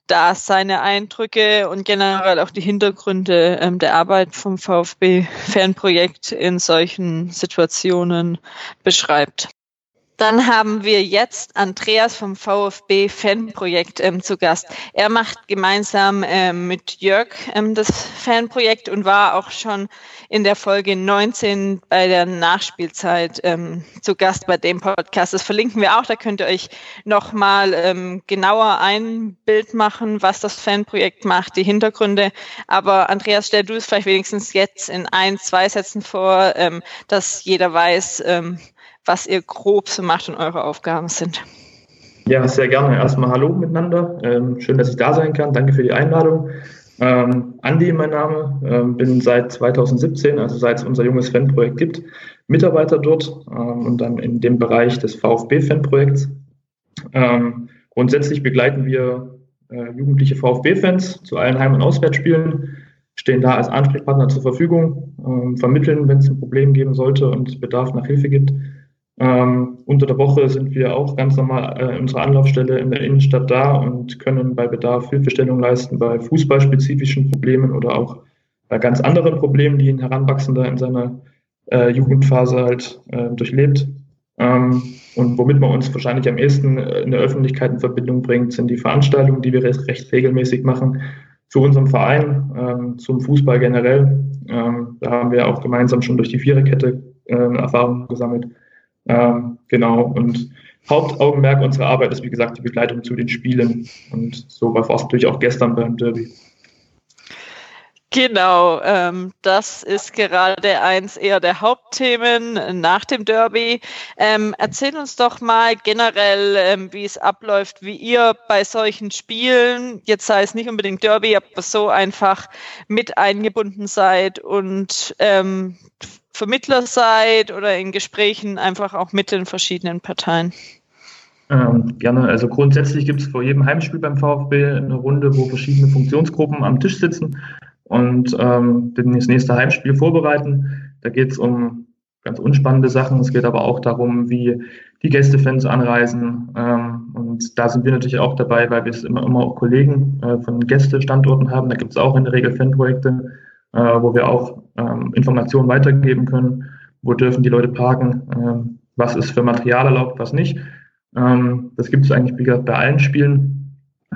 da seine Eindrücke und generell auch die Hintergründe ähm, der Arbeit vom VfB Fanprojekt in solchen Situationen beschreibt. Dann haben wir jetzt Andreas vom VfB Fanprojekt ähm, zu Gast. Er macht gemeinsam ähm, mit Jörg ähm, das Fanprojekt und war auch schon in der Folge 19 bei der Nachspielzeit ähm, zu Gast bei dem Podcast. Das verlinken wir auch. Da könnt ihr euch nochmal ähm, genauer ein Bild machen, was das Fanprojekt macht, die Hintergründe. Aber Andreas, stell du es vielleicht wenigstens jetzt in ein, zwei Sätzen vor, ähm, dass jeder weiß, ähm, was ihr grob so macht und eure Aufgaben sind. Ja, sehr gerne. Erstmal Hallo miteinander. Ähm, schön, dass ich da sein kann. Danke für die Einladung. Ähm, Andi, mein Name. Ähm, bin seit 2017, also seit es unser junges Fanprojekt gibt, Mitarbeiter dort ähm, und dann in dem Bereich des VfB-Fanprojekts. Ähm, grundsätzlich begleiten wir äh, jugendliche VfB-Fans zu allen Heim- und Auswärtsspielen, stehen da als Ansprechpartner zur Verfügung, ähm, vermitteln, wenn es ein Problem geben sollte und Bedarf nach Hilfe gibt ähm, unter der Woche sind wir auch ganz normal äh, in unserer Anlaufstelle in der Innenstadt da und können bei Bedarf Hilfestellung leisten bei fußballspezifischen Problemen oder auch bei ganz anderen Problemen, die ein Heranwachsender in seiner äh, Jugendphase halt äh, durchlebt. Ähm, und womit man uns wahrscheinlich am ehesten äh, in der Öffentlichkeit in Verbindung bringt, sind die Veranstaltungen, die wir recht, recht regelmäßig machen zu unserem Verein, ähm, zum Fußball generell. Ähm, da haben wir auch gemeinsam schon durch die Viererkette äh, Erfahrungen gesammelt. Ähm, genau, und Hauptaugenmerk unserer Arbeit ist, wie gesagt, die Begleitung zu den Spielen. Und so war es natürlich auch gestern beim Derby. Genau, ähm, das ist gerade eins eher der Hauptthemen nach dem Derby. Ähm, erzähl uns doch mal generell, ähm, wie es abläuft, wie ihr bei solchen Spielen, jetzt sei es nicht unbedingt Derby, aber so einfach mit eingebunden seid und ähm, Vermittler seid oder in Gesprächen einfach auch mit den verschiedenen Parteien. Ähm, gerne. Also grundsätzlich gibt es vor jedem Heimspiel beim VfB eine Runde, wo verschiedene Funktionsgruppen am Tisch sitzen und ähm, das nächste Heimspiel vorbereiten. Da geht es um ganz unspannende Sachen. Es geht aber auch darum, wie die Gästefans anreisen. Ähm, und da sind wir natürlich auch dabei, weil wir es immer, immer auch Kollegen äh, von Gästestandorten haben. Da gibt es auch in der Regel Fanprojekte, äh, wo wir auch ähm, Informationen weitergeben können. Wo dürfen die Leute parken? Ähm, was ist für Material erlaubt, was nicht? Ähm, das gibt es eigentlich wie gesagt, bei allen Spielen.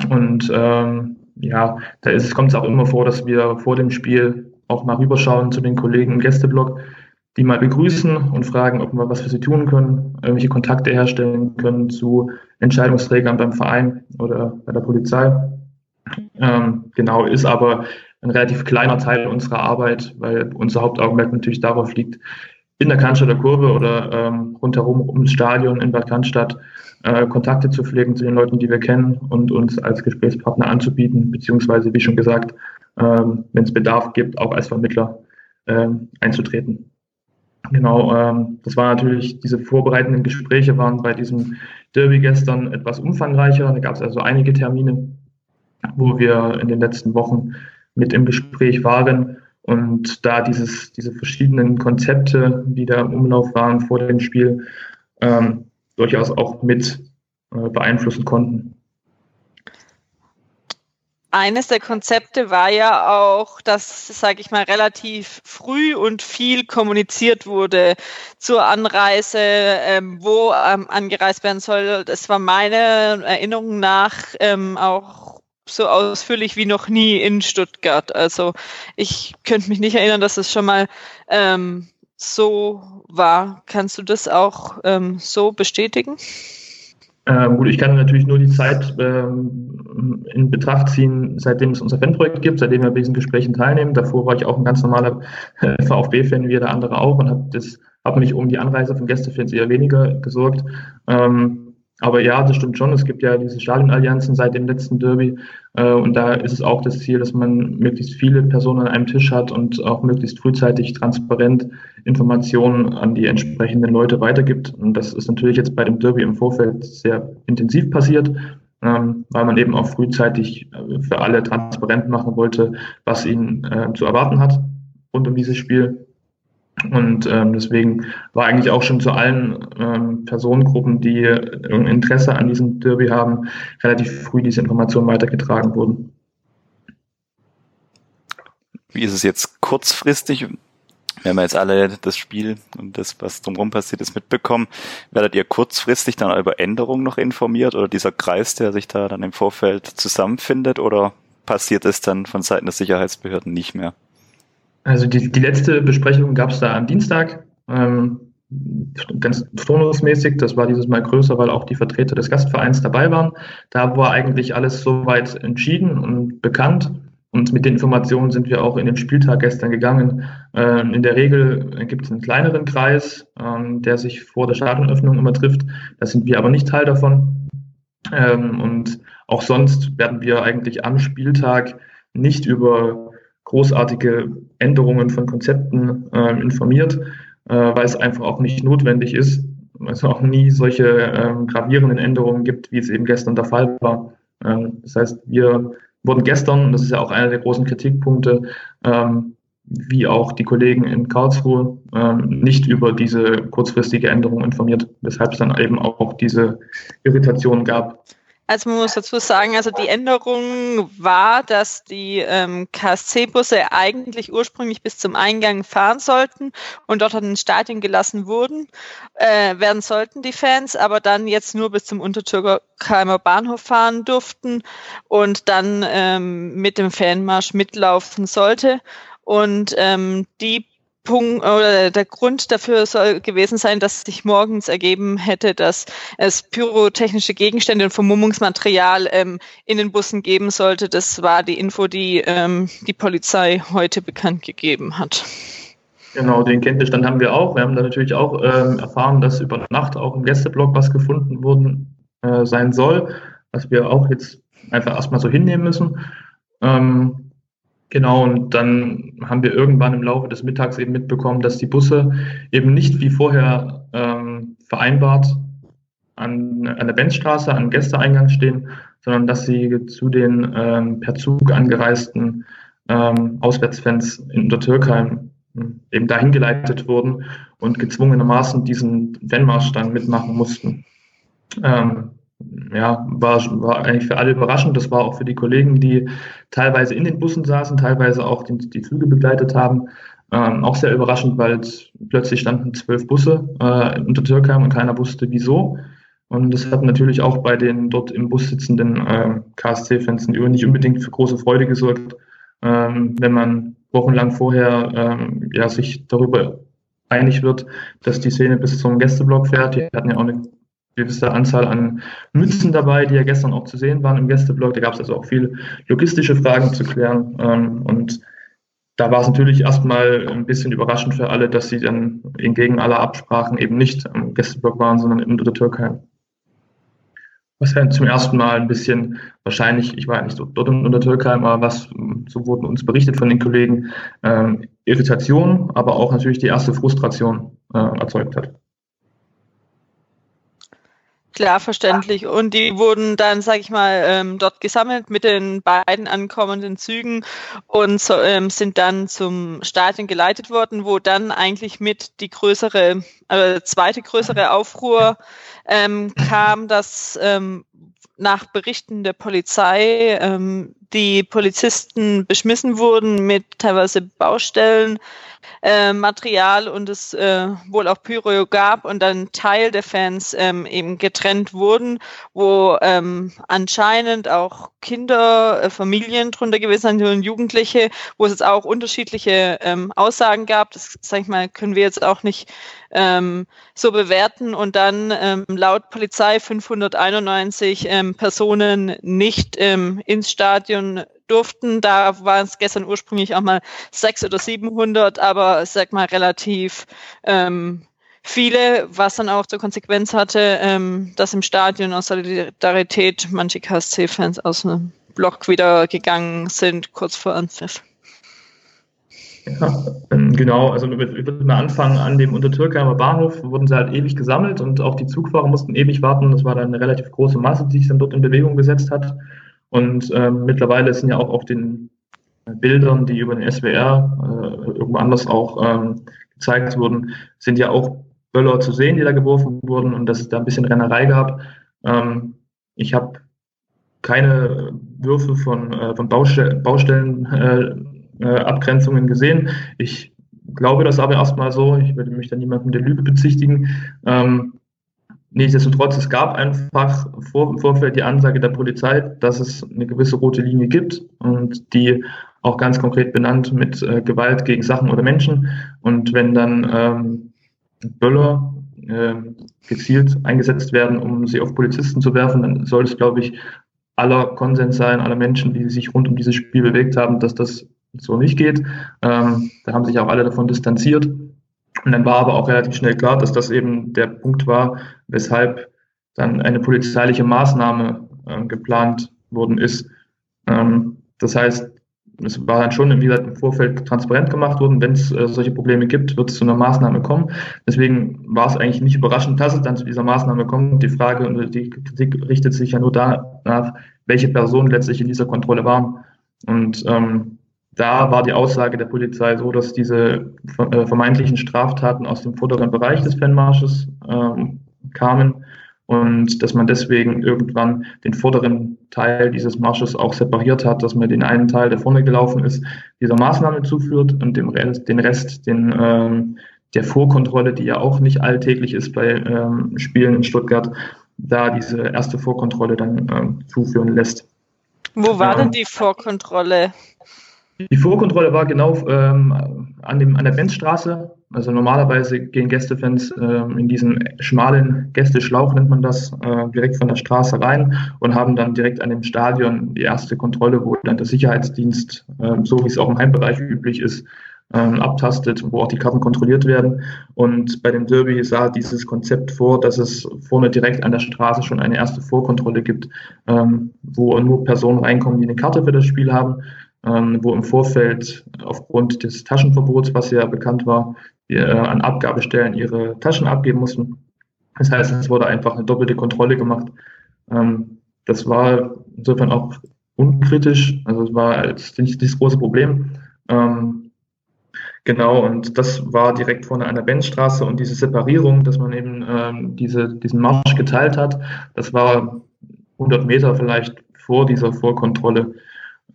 Und ähm, ja, da kommt es auch immer vor, dass wir vor dem Spiel auch mal rüberschauen zu den Kollegen im Gästeblock, die mal begrüßen und fragen, ob wir was für sie tun können, irgendwelche Kontakte herstellen können zu Entscheidungsträgern beim Verein oder bei der Polizei. Ähm, genau, ist aber ein relativ kleiner Teil unserer Arbeit, weil unser Hauptaugenmerk natürlich darauf liegt, in der Cannstatter Kurve oder ähm, rundherum ums Stadion in Bad Cannstatt äh, Kontakte zu pflegen zu den Leuten, die wir kennen und uns als Gesprächspartner anzubieten, beziehungsweise, wie schon gesagt, ähm, wenn es Bedarf gibt, auch als Vermittler ähm, einzutreten. Genau, ähm, das war natürlich, diese vorbereitenden Gespräche waren bei diesem Derby gestern etwas umfangreicher. Da gab es also einige Termine, wo wir in den letzten Wochen mit im Gespräch waren und da dieses, diese verschiedenen Konzepte, die da im Umlauf waren vor dem Spiel, ähm, durchaus auch mit äh, beeinflussen konnten. Eines der Konzepte war ja auch, dass, sage ich mal, relativ früh und viel kommuniziert wurde zur Anreise, ähm, wo ähm, angereist werden soll. Das war meine Erinnerung nach ähm, auch so ausführlich wie noch nie in Stuttgart. Also ich könnte mich nicht erinnern, dass es schon mal ähm, so war. Kannst du das auch ähm, so bestätigen? Ähm, gut, ich kann natürlich nur die Zeit ähm, in Betracht ziehen, seitdem es unser Fanprojekt gibt, seitdem wir bei diesen Gesprächen teilnehmen. Davor war ich auch ein ganz normaler äh, VfB-Fan, wie jeder andere auch, und habe hab mich um die Anreise von Gästefans eher weniger gesorgt. Ähm, aber ja, das stimmt schon. Es gibt ja diese Stadionallianzen seit dem letzten Derby. Äh, und da ist es auch das Ziel, dass man möglichst viele Personen an einem Tisch hat und auch möglichst frühzeitig transparent Informationen an die entsprechenden Leute weitergibt. Und das ist natürlich jetzt bei dem Derby im Vorfeld sehr intensiv passiert, ähm, weil man eben auch frühzeitig äh, für alle transparent machen wollte, was ihnen äh, zu erwarten hat rund um dieses Spiel. Und ähm, deswegen war eigentlich auch schon zu allen ähm, Personengruppen, die Interesse an diesem Derby haben, relativ früh diese Informationen weitergetragen wurden. Wie ist es jetzt kurzfristig? Wir haben jetzt alle das Spiel und das, was drumherum passiert ist, mitbekommen. Werdet ihr kurzfristig dann über Änderungen noch informiert oder dieser Kreis, der sich da dann im Vorfeld zusammenfindet oder passiert es dann von Seiten der Sicherheitsbehörden nicht mehr? Also die, die letzte Besprechung gab es da am Dienstag, ähm, ganz turnusmäßig. Das war dieses Mal größer, weil auch die Vertreter des Gastvereins dabei waren. Da war eigentlich alles soweit entschieden und bekannt. Und mit den Informationen sind wir auch in den Spieltag gestern gegangen. Ähm, in der Regel gibt es einen kleineren Kreis, ähm, der sich vor der Stadionöffnung immer trifft. Da sind wir aber nicht Teil davon. Ähm, und auch sonst werden wir eigentlich am Spieltag nicht über großartige Änderungen von Konzepten äh, informiert, äh, weil es einfach auch nicht notwendig ist, weil es auch nie solche ähm, gravierenden Änderungen gibt, wie es eben gestern der Fall war. Ähm, das heißt, wir wurden gestern, und das ist ja auch einer der großen Kritikpunkte, ähm, wie auch die Kollegen in Karlsruhe, ähm, nicht über diese kurzfristige Änderung informiert, weshalb es dann eben auch diese Irritation gab. Also man muss dazu sagen, also die Änderung war, dass die ähm, KSC-Busse eigentlich ursprünglich bis zum Eingang fahren sollten und dort an den Stadion gelassen wurden, äh, werden sollten die Fans, aber dann jetzt nur bis zum Untertürkheimer Bahnhof fahren durften und dann ähm, mit dem Fanmarsch mitlaufen sollte. Und ähm, die Punkt oder der Grund dafür soll gewesen sein, dass sich morgens ergeben hätte, dass es pyrotechnische Gegenstände und Vermummungsmaterial ähm, in den Bussen geben sollte. Das war die Info, die ähm, die Polizei heute bekannt gegeben hat. Genau, den Kenntnisstand haben wir auch. Wir haben da natürlich auch ähm, erfahren, dass über Nacht auch im Gästeblock was gefunden worden äh, sein soll, was wir auch jetzt einfach erstmal so hinnehmen müssen. Ähm, Genau, und dann haben wir irgendwann im Laufe des Mittags eben mitbekommen, dass die Busse eben nicht wie vorher ähm, vereinbart an, an der Benzstraße, am Gästeeingang stehen, sondern dass sie zu den ähm, per Zug angereisten ähm, Auswärtsfans in Untertürkheim hm, eben dahin geleitet wurden und gezwungenermaßen diesen Fanmarsch dann mitmachen mussten. Ähm, ja, war, war eigentlich für alle überraschend. Das war auch für die Kollegen, die teilweise in den Bussen saßen, teilweise auch die, die Züge begleitet haben, ähm, auch sehr überraschend, weil plötzlich standen zwölf Busse äh, unter Türkheim und keiner wusste wieso. Und das hat natürlich auch bei den dort im Bus sitzenden äh, KSC-Fans nicht unbedingt für große Freude gesorgt, ähm, wenn man wochenlang vorher ähm, ja, sich darüber einig wird, dass die Szene bis zum Gästeblock fährt. Die hatten ja auch eine gewisse Anzahl an Mützen dabei, die ja gestern auch zu sehen waren im Gästeblog. Da gab es also auch viele logistische Fragen zu klären. Ähm, und da war es natürlich erstmal ein bisschen überraschend für alle, dass sie dann entgegen aller Absprachen eben nicht im Gästeblog waren, sondern in der Türkei. Was ja zum ersten Mal ein bisschen wahrscheinlich, ich war ja nicht so dort in der Türkei, aber was, so wurden uns berichtet von den Kollegen, ähm, Irritation, aber auch natürlich die erste Frustration äh, erzeugt hat. Klar, verständlich. Und die wurden dann, sag ich mal, ähm, dort gesammelt mit den beiden ankommenden Zügen und so, ähm, sind dann zum Stadion geleitet worden, wo dann eigentlich mit die größere, äh, zweite größere Aufruhr ähm, kam, dass ähm, nach Berichten der Polizei ähm, die Polizisten beschmissen wurden mit teilweise Baustellen, äh, Material und es äh, wohl auch Pyro gab und dann Teil der Fans ähm, eben getrennt wurden, wo ähm, anscheinend auch Kinder, äh, Familien drunter gewesen sind und Jugendliche, wo es jetzt auch unterschiedliche ähm, Aussagen gab. Das, sag ich mal, können wir jetzt auch nicht ähm, so bewerten und dann ähm, laut Polizei 591 ähm, Personen nicht ähm, ins Stadion durften. Da waren es gestern ursprünglich auch mal 600 oder 700, aber sag mal relativ ähm, viele, was dann auch zur Konsequenz hatte, ähm, dass im Stadion aus Solidarität manche KSC-Fans aus dem Block wieder gegangen sind, kurz vor Anpfiff. Ja, ähm, genau, also ich würde mal anfangen an dem Untertürkheimer Bahnhof, wurden sie halt ewig gesammelt und auch die Zugfahrer mussten ewig warten. Das war dann eine relativ große Masse, die sich dann dort in Bewegung gesetzt hat. Und ähm, mittlerweile sind ja auch auf den Bildern, die über den SWR äh, irgendwo anders auch ähm, gezeigt wurden, sind ja auch Böller zu sehen, die da geworfen wurden und dass es da ein bisschen Rennerei gab. Ähm, ich habe keine Würfe von, äh, von Baustell Baustellen äh, Abgrenzungen gesehen. Ich glaube das aber erstmal so. Ich würde mich da niemandem der Lüge bezichtigen. Ähm, Nichtsdestotrotz, es gab einfach vor, im Vorfeld die Ansage der Polizei, dass es eine gewisse rote Linie gibt und die auch ganz konkret benannt mit äh, Gewalt gegen Sachen oder Menschen. Und wenn dann ähm, Böller äh, gezielt eingesetzt werden, um sie auf Polizisten zu werfen, dann soll es, glaube ich, aller Konsens sein, aller Menschen, die sich rund um dieses Spiel bewegt haben, dass das so nicht geht. Ähm, da haben sich auch alle davon distanziert. Und dann war aber auch relativ schnell klar, dass das eben der Punkt war, weshalb dann eine polizeiliche Maßnahme äh, geplant worden ist. Ähm, das heißt, es war dann schon wie gesagt, im Vorfeld transparent gemacht worden, wenn es äh, solche Probleme gibt, wird es zu einer Maßnahme kommen. Deswegen war es eigentlich nicht überraschend, dass es dann zu dieser Maßnahme kommt. Die Frage und die Kritik richtet sich ja nur danach, welche Personen letztlich in dieser Kontrolle waren. Und ähm, da war die Aussage der Polizei so, dass diese äh, vermeintlichen Straftaten aus dem vorderen Bereich des Fanmarsches ähm, kamen und dass man deswegen irgendwann den vorderen Teil dieses Marsches auch separiert hat, dass man den einen Teil, der vorne gelaufen ist, dieser Maßnahme zuführt und dem Rest, den Rest, den ähm, der Vorkontrolle, die ja auch nicht alltäglich ist bei ähm, Spielen in Stuttgart, da diese erste Vorkontrolle dann ähm, zuführen lässt. Wo war denn die Vorkontrolle? Die Vorkontrolle war genau ähm, an, dem, an der Benzstraße. Also normalerweise gehen Gästefans äh, in diesen schmalen Gästeschlauch, nennt man das, äh, direkt von der Straße rein und haben dann direkt an dem Stadion die erste Kontrolle, wo dann der Sicherheitsdienst, äh, so wie es auch im Heimbereich üblich ist, ähm, abtastet, wo auch die Karten kontrolliert werden. Und bei dem Derby sah dieses Konzept vor, dass es vorne direkt an der Straße schon eine erste Vorkontrolle gibt, ähm, wo nur Personen reinkommen, die eine Karte für das Spiel haben, wo im Vorfeld aufgrund des Taschenverbots, was ja bekannt war, äh, an Abgabestellen ihre Taschen abgeben mussten. Das heißt, es wurde einfach eine doppelte Kontrolle gemacht. Ähm, das war insofern auch unkritisch, also es war jetzt nicht das große Problem. Ähm, Genau, und das war direkt vorne an der Benzstraße und diese Separierung, dass man eben ähm, diese, diesen Marsch geteilt hat, das war 100 Meter vielleicht vor dieser Vorkontrolle.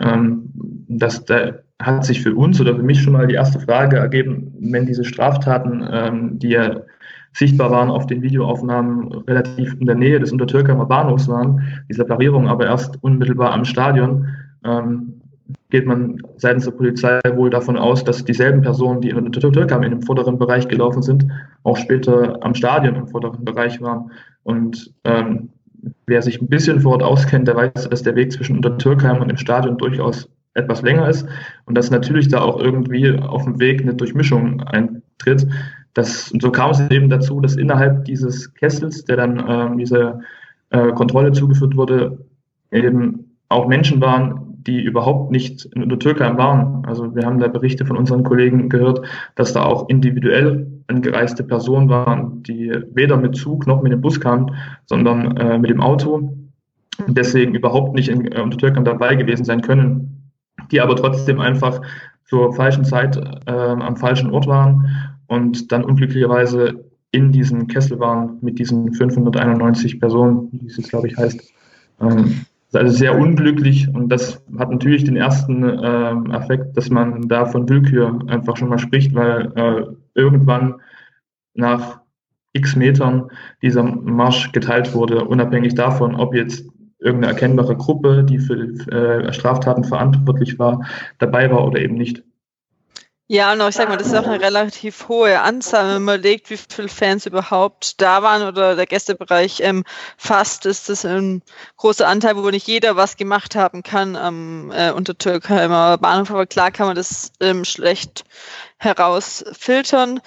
Ähm, das, da hat sich für uns oder für mich schon mal die erste Frage ergeben, wenn diese Straftaten, ähm, die ja sichtbar waren auf den Videoaufnahmen, relativ in der Nähe des Untertürkheimer Bahnhofs waren, die Separierung aber erst unmittelbar am Stadion, ähm, geht man seitens der Polizei wohl davon aus, dass dieselben Personen, die in der Türkei in dem vorderen Bereich gelaufen sind, auch später am Stadion im vorderen Bereich waren. Und ähm, wer sich ein bisschen vor Ort auskennt, der weiß, dass der Weg zwischen Untertürkheim und dem Stadion durchaus etwas länger ist und dass natürlich da auch irgendwie auf dem Weg eine Durchmischung eintritt. Das, so kam es eben dazu, dass innerhalb dieses Kessels, der dann ähm, diese äh, Kontrolle zugeführt wurde, eben auch Menschen waren, die überhaupt nicht in der Türkei waren. Also wir haben da Berichte von unseren Kollegen gehört, dass da auch individuell angereiste Personen waren, die weder mit Zug noch mit dem Bus kamen, sondern äh, mit dem Auto und deswegen überhaupt nicht in äh, Untertürkheim dabei gewesen sein können, die aber trotzdem einfach zur falschen Zeit äh, am falschen Ort waren und dann unglücklicherweise in diesem Kessel waren mit diesen 591 Personen, wie es jetzt glaube ich heißt. Ähm, ist also sehr unglücklich und das hat natürlich den ersten äh, Effekt, dass man da von Willkür einfach schon mal spricht, weil äh, irgendwann nach x Metern dieser Marsch geteilt wurde, unabhängig davon, ob jetzt irgendeine erkennbare Gruppe, die für äh, Straftaten verantwortlich war, dabei war oder eben nicht. Ja, und auch, ich sag mal, das ist auch eine relativ hohe Anzahl, wenn man überlegt, wie viele Fans überhaupt da waren oder der Gästebereich ähm, fast, ist das ein großer Anteil, wo nicht jeder was gemacht haben kann ähm, äh, Untertürkheimer Bahnhof, aber klar kann man das ähm, schlecht herausfiltern.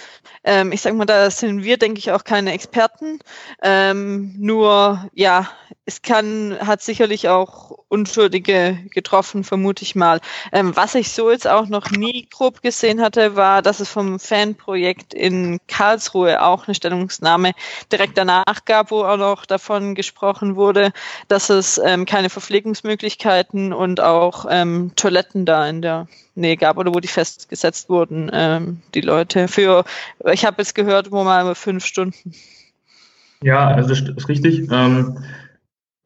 Ähm, ich sag mal, da sind wir, denke ich, auch keine Experten. Ähm, nur, ja, es kann, hat sicherlich auch Unschuldige getroffen, vermute ich mal. Ähm, was ich so jetzt auch noch nie grob gesehen hatte, war, dass es vom Fanprojekt in Karlsruhe auch eine Stellungnahme direkt danach gab, wo auch noch davon gesprochen wurde, dass es ähm, keine Verpflegungsmöglichkeiten und auch ähm, Toiletten da in der Nähe gab oder wo die festgesetzt wurden, ähm, die Leute. Für, ich habe jetzt gehört, wo mal fünf Stunden. Ja, also das ist richtig. Ähm,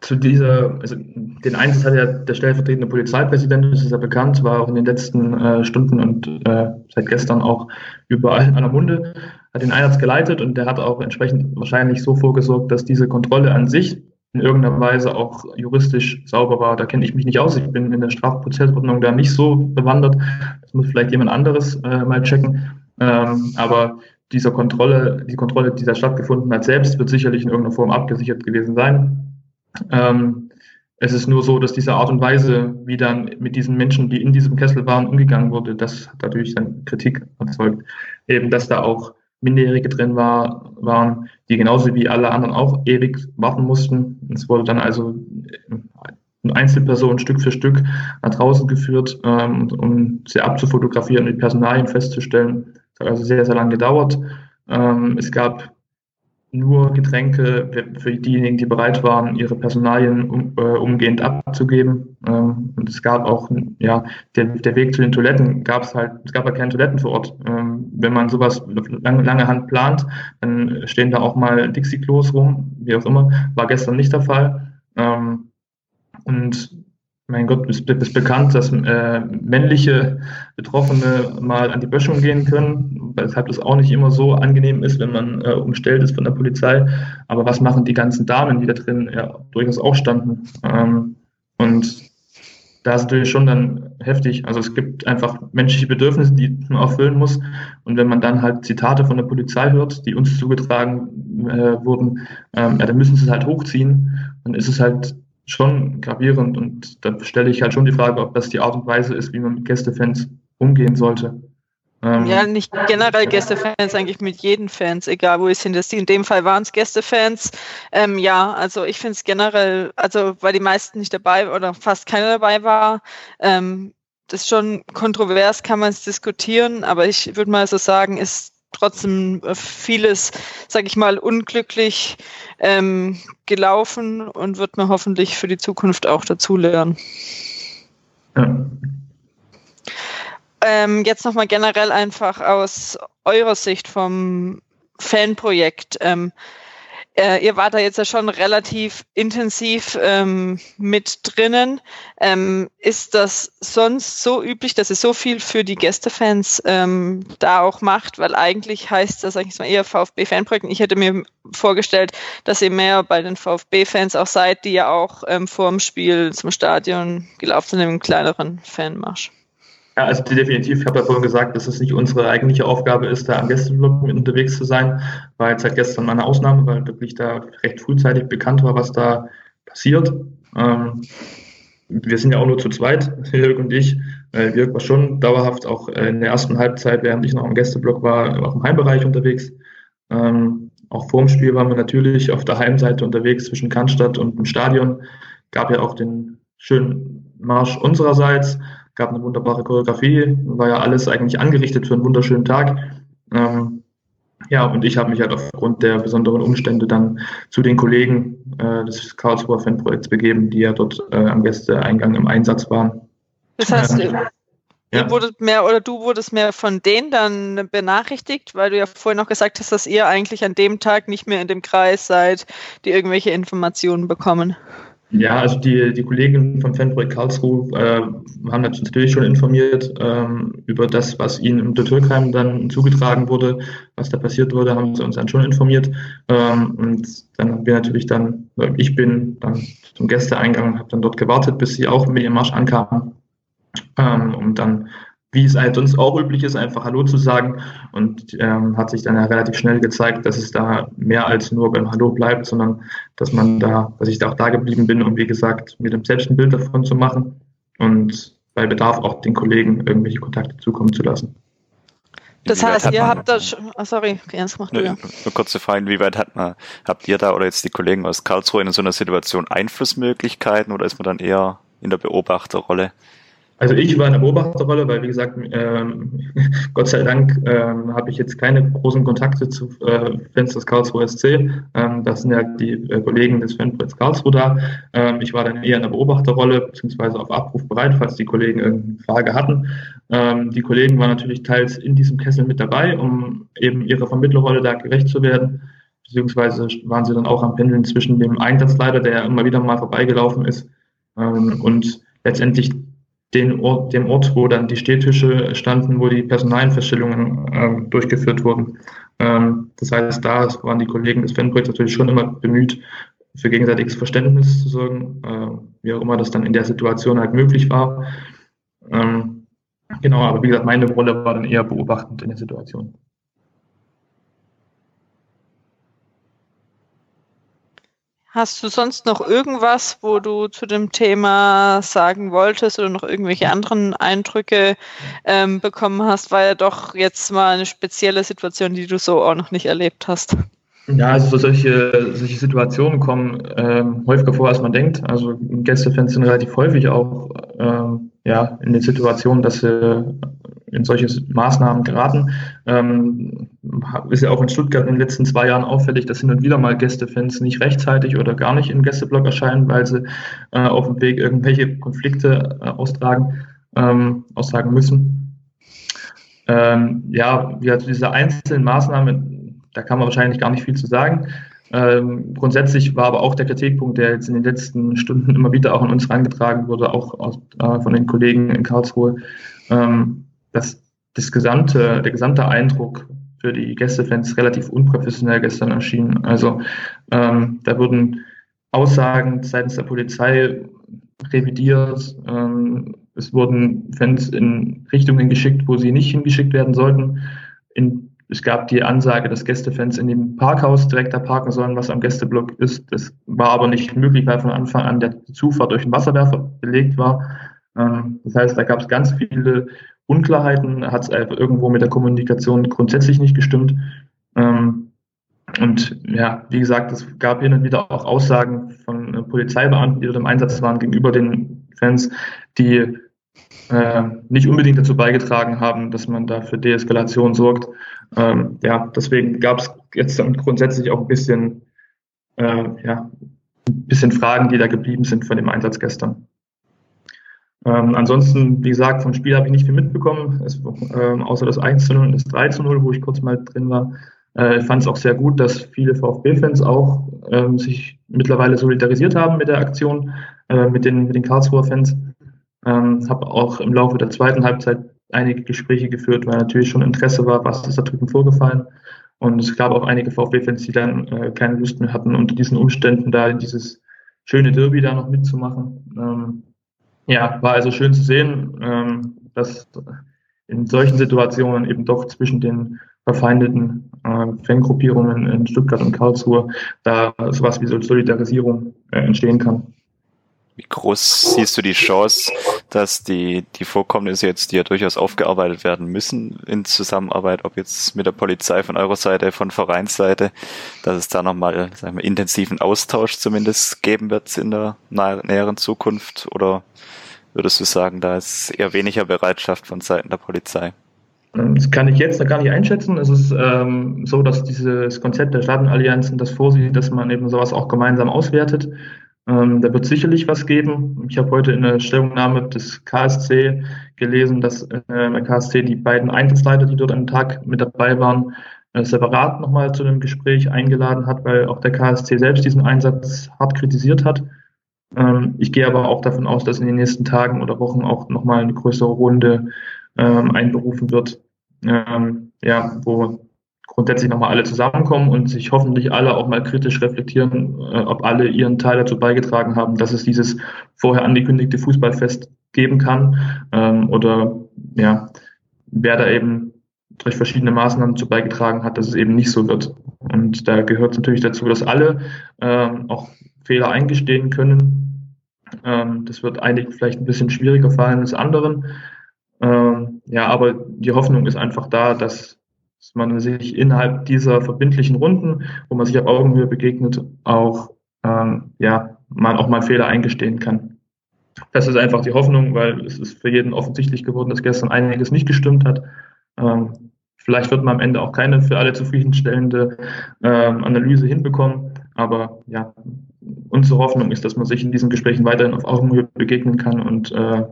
zu dieser, also den Einsatz hat ja der stellvertretende Polizeipräsident, das ist ja bekannt, war auch in den letzten äh, Stunden und äh, seit gestern auch überall an der Munde, hat den Einsatz geleitet und der hat auch entsprechend wahrscheinlich so vorgesorgt, dass diese Kontrolle an sich in irgendeiner Weise auch juristisch sauber war. Da kenne ich mich nicht aus. Ich bin in der Strafprozessordnung da nicht so bewandert. Das muss vielleicht jemand anderes äh, mal checken. Ähm, aber dieser Kontrolle, die Kontrolle, die da stattgefunden hat, selbst wird sicherlich in irgendeiner Form abgesichert gewesen sein. Ähm, es ist nur so, dass diese Art und Weise, wie dann mit diesen Menschen, die in diesem Kessel waren, umgegangen wurde, das hat natürlich dann Kritik erzeugt. Eben, dass da auch Minderjährige drin war, waren, die genauso wie alle anderen auch ewig warten mussten. Es wurde dann also Einzelpersonen Stück für Stück nach draußen geführt, ähm, um sie abzufotografieren und die Personalien festzustellen. Das hat also sehr, sehr lange gedauert. Ähm, es gab nur Getränke für diejenigen, die bereit waren, ihre Personalien um, äh, umgehend abzugeben. Ähm, und es gab auch, ja, der, der Weg zu den Toiletten gab es halt, es gab ja keine Toiletten vor Ort. Ähm, wenn man sowas lange, lange Hand plant, dann stehen da auch mal Dixie-Klos rum, wie auch immer. War gestern nicht der Fall. Ähm, und mein Gott, ist, ist bekannt, dass äh, männliche Betroffene mal an die Böschung gehen können, weshalb das auch nicht immer so angenehm ist, wenn man äh, umstellt ist von der Polizei. Aber was machen die ganzen Damen, die da drin ja durchaus auch standen? Ähm, und da ist natürlich schon dann heftig. Also es gibt einfach menschliche Bedürfnisse, die man erfüllen muss. Und wenn man dann halt Zitate von der Polizei hört, die uns zugetragen äh, wurden, ähm, ja, dann müssen sie es halt hochziehen. Dann ist es halt schon gravierend. Und da stelle ich halt schon die Frage, ob das die Art und Weise ist, wie man mit Gästefans umgehen sollte. Ähm, ja, nicht generell Gästefans, eigentlich mit jeden Fans, egal wo es sind. In dem Fall waren es Gästefans. Ähm, ja, also ich finde es generell, also weil die meisten nicht dabei oder fast keiner dabei war, ähm, das ist schon kontrovers, kann man es diskutieren, aber ich würde mal so sagen, ist trotzdem vieles, sage ich mal, unglücklich ähm, gelaufen und wird man hoffentlich für die Zukunft auch dazulernen. Ja. Ähm, jetzt nochmal generell einfach aus eurer Sicht vom Fanprojekt. Ähm, äh, ihr wart da jetzt ja schon relativ intensiv ähm, mit drinnen. Ähm, ist das sonst so üblich, dass ihr so viel für die Gästefans ähm, da auch macht? Weil eigentlich heißt das eigentlich mal eher VfB-Fanprojekt. Ich hätte mir vorgestellt, dass ihr mehr bei den VfB-Fans auch seid, die ja auch ähm, vor dem Spiel zum Stadion gelaufen sind, im kleineren Fanmarsch. Ja, also definitiv. Ich habe ja vorhin gesagt, dass es nicht unsere eigentliche Aufgabe ist, da am Gästeblock unterwegs zu sein. War jetzt seit gestern meine Ausnahme, weil wirklich da recht frühzeitig bekannt war, was da passiert. Ähm, wir sind ja auch nur zu zweit, Jörg und ich. Äh, Jörg war schon dauerhaft auch in der ersten Halbzeit, während ich noch am Gästeblock war, auch im Heimbereich unterwegs. Ähm, auch vor dem Spiel waren wir natürlich auf der Heimseite unterwegs zwischen Cannstatt und dem Stadion. Gab ja auch den schönen Marsch unsererseits gab eine wunderbare Choreografie, war ja alles eigentlich angerichtet für einen wunderschönen Tag. Ähm, ja, und ich habe mich halt aufgrund der besonderen Umstände dann zu den Kollegen äh, des Karlsruher Fanprojekts begeben, die ja dort äh, am Gästeeingang im Einsatz waren. Das heißt, äh, ja. wurdet mehr oder du wurdest mehr von denen dann benachrichtigt, weil du ja vorhin noch gesagt hast, dass ihr eigentlich an dem Tag nicht mehr in dem Kreis seid, die irgendwelche Informationen bekommen. Ja, also die, die Kollegen vom Fanprojekt Karlsruhe äh, haben natürlich schon informiert ähm, über das, was ihnen im Türkheim dann zugetragen wurde, was da passiert wurde, haben sie uns dann schon informiert. Ähm, und dann haben wir natürlich dann, ich bin dann zum Gästeeingang, habe dann dort gewartet, bis sie auch mit ihrem Marsch ankamen, ähm, um dann wie es halt sonst auch üblich ist, einfach Hallo zu sagen. Und ähm, hat sich dann ja relativ schnell gezeigt, dass es da mehr als nur beim Hallo bleibt, sondern dass man da, dass ich da auch da geblieben bin, um wie gesagt, mir selbst ein Bild davon zu machen und bei Bedarf auch den Kollegen irgendwelche Kontakte zukommen zu lassen. Das heißt, ihr habt da schon, oh, sorry, Jens, mach du ja. Eine kurze Frage, inwieweit hat man, habt ihr da oder jetzt die Kollegen aus Karlsruhe in so einer Situation Einflussmöglichkeiten oder ist man dann eher in der Beobachterrolle? Also ich war in der Beobachterrolle, weil wie gesagt, ähm, Gott sei Dank ähm, habe ich jetzt keine großen Kontakte zu äh, Fans des Karlsruhe SC. Ähm, das sind ja die äh, Kollegen des Fanprojekts Karlsruhe da. Ähm, ich war dann eher in der Beobachterrolle, beziehungsweise auf Abruf bereit, falls die Kollegen irgendeine Frage hatten. Ähm, die Kollegen waren natürlich teils in diesem Kessel mit dabei, um eben ihrer Vermittlerrolle da gerecht zu werden. Beziehungsweise waren sie dann auch am Pendeln zwischen dem Einsatzleiter, der immer wieder mal vorbeigelaufen ist, ähm, und letztendlich den Ort, dem Ort, wo dann die Stehtische standen, wo die Personalfeststellungen äh, durchgeführt wurden. Ähm, das heißt, da waren die Kollegen des Fanprojekts natürlich schon immer bemüht, für gegenseitiges Verständnis zu sorgen, äh, wie auch immer das dann in der Situation halt möglich war. Ähm, genau, aber wie gesagt, meine Rolle war dann eher beobachtend in der Situation. Hast du sonst noch irgendwas, wo du zu dem Thema sagen wolltest oder noch irgendwelche anderen Eindrücke ähm, bekommen hast? War ja doch jetzt mal eine spezielle Situation, die du so auch noch nicht erlebt hast. Ja, also solche, solche Situationen kommen ähm, häufiger vor, als man denkt. Also Gästefans sind relativ häufig auch ähm, ja, in der Situation, dass sie in solche Maßnahmen geraten. Ähm, ist ja auch in Stuttgart in den letzten zwei Jahren auffällig, dass hin und wieder mal Gästefans nicht rechtzeitig oder gar nicht im Gästeblock erscheinen, weil sie äh, auf dem Weg irgendwelche Konflikte äh, austragen, ähm, austragen müssen. Ähm, ja, wie also diese einzelnen Maßnahmen, da kann man wahrscheinlich gar nicht viel zu sagen. Ähm, grundsätzlich war aber auch der Kritikpunkt, der jetzt in den letzten Stunden immer wieder auch an uns herangetragen wurde, auch aus, äh, von den Kollegen in Karlsruhe, ähm, dass das gesamte, der gesamte Eindruck für die Gästefans relativ unprofessionell gestern erschien. Also ähm, da wurden Aussagen seitens der Polizei revidiert. Ähm, es wurden Fans in Richtungen geschickt, wo sie nicht hingeschickt werden sollten. In, es gab die Ansage, dass Gästefans in dem Parkhaus direkt da parken sollen, was am Gästeblock ist. Das war aber nicht möglich, weil von Anfang an der Zufahrt durch den Wasserwerfer belegt war. Ähm, das heißt, da gab es ganz viele Unklarheiten, hat es irgendwo mit der Kommunikation grundsätzlich nicht gestimmt. Ähm, und ja, wie gesagt, es gab hin und wieder auch Aussagen von äh, Polizeibeamten, die dort im Einsatz waren, gegenüber den Fans, die äh, nicht unbedingt dazu beigetragen haben, dass man da für Deeskalation sorgt. Ähm, ja, deswegen gab es jetzt grundsätzlich auch ein bisschen, äh, ja, ein bisschen Fragen, die da geblieben sind von dem Einsatz gestern. Ähm, ansonsten, wie gesagt, vom Spiel habe ich nicht viel mitbekommen, es, ähm, außer das 1 zu 0 und das 3 zu 0, wo ich kurz mal drin war. Äh, ich fand es auch sehr gut, dass viele VfB-Fans auch ähm, sich mittlerweile solidarisiert haben mit der Aktion, äh, mit, den, mit den Karlsruher Fans. Ähm, habe auch im Laufe der zweiten Halbzeit einige Gespräche geführt, weil natürlich schon Interesse war, was ist da drüben vorgefallen. Und es gab auch einige VfB-Fans, die dann äh, keine Lust mehr hatten, unter diesen Umständen da dieses schöne Derby da noch mitzumachen. Ähm, ja, war also schön zu sehen, ähm, dass in solchen Situationen eben doch zwischen den verfeindeten äh, Fangruppierungen in Stuttgart und Karlsruhe da sowas wie Solidarisierung äh, entstehen kann. Wie groß siehst du die Chance, dass die, die Vorkommnisse jetzt, die ja durchaus aufgearbeitet werden müssen in Zusammenarbeit, ob jetzt mit der Polizei von eurer Seite, von Vereinsseite, dass es da nochmal, sagen wir, intensiven Austausch zumindest geben wird in der näheren Zukunft? Oder würdest du sagen, da ist eher weniger Bereitschaft von Seiten der Polizei? Das kann ich jetzt gar nicht einschätzen. Es ist ähm, so, dass dieses Konzept der Staatenallianzen das vorsieht, dass man eben sowas auch gemeinsam auswertet. Ähm, da wird sicherlich was geben. Ich habe heute in der Stellungnahme des KSC gelesen, dass äh, der KSC die beiden Einsatzleiter, die dort am Tag mit dabei waren, äh, separat nochmal zu einem Gespräch eingeladen hat, weil auch der KSC selbst diesen Einsatz hart kritisiert hat. Ähm, ich gehe aber auch davon aus, dass in den nächsten Tagen oder Wochen auch nochmal eine größere Runde ähm, einberufen wird, ähm, ja, wo grundsätzlich nochmal alle zusammenkommen und sich hoffentlich alle auch mal kritisch reflektieren, äh, ob alle ihren Teil dazu beigetragen haben, dass es dieses vorher angekündigte Fußballfest geben kann ähm, oder ja, wer da eben durch verschiedene Maßnahmen dazu beigetragen hat, dass es eben nicht so wird. Und da gehört natürlich dazu, dass alle ähm, auch Fehler eingestehen können. Ähm, das wird einigen vielleicht ein bisschen schwieriger fallen als anderen. Ähm, ja, aber die Hoffnung ist einfach da, dass dass man sich innerhalb dieser verbindlichen Runden, wo man sich auf Augenhöhe begegnet, auch ähm, ja, man auch mal Fehler eingestehen kann. Das ist einfach die Hoffnung, weil es ist für jeden offensichtlich geworden, dass gestern einiges nicht gestimmt hat. Ähm, vielleicht wird man am Ende auch keine für alle zufriedenstellende ähm, Analyse hinbekommen, aber ja, unsere Hoffnung ist, dass man sich in diesen Gesprächen weiterhin auf Augenhöhe begegnen kann und äh,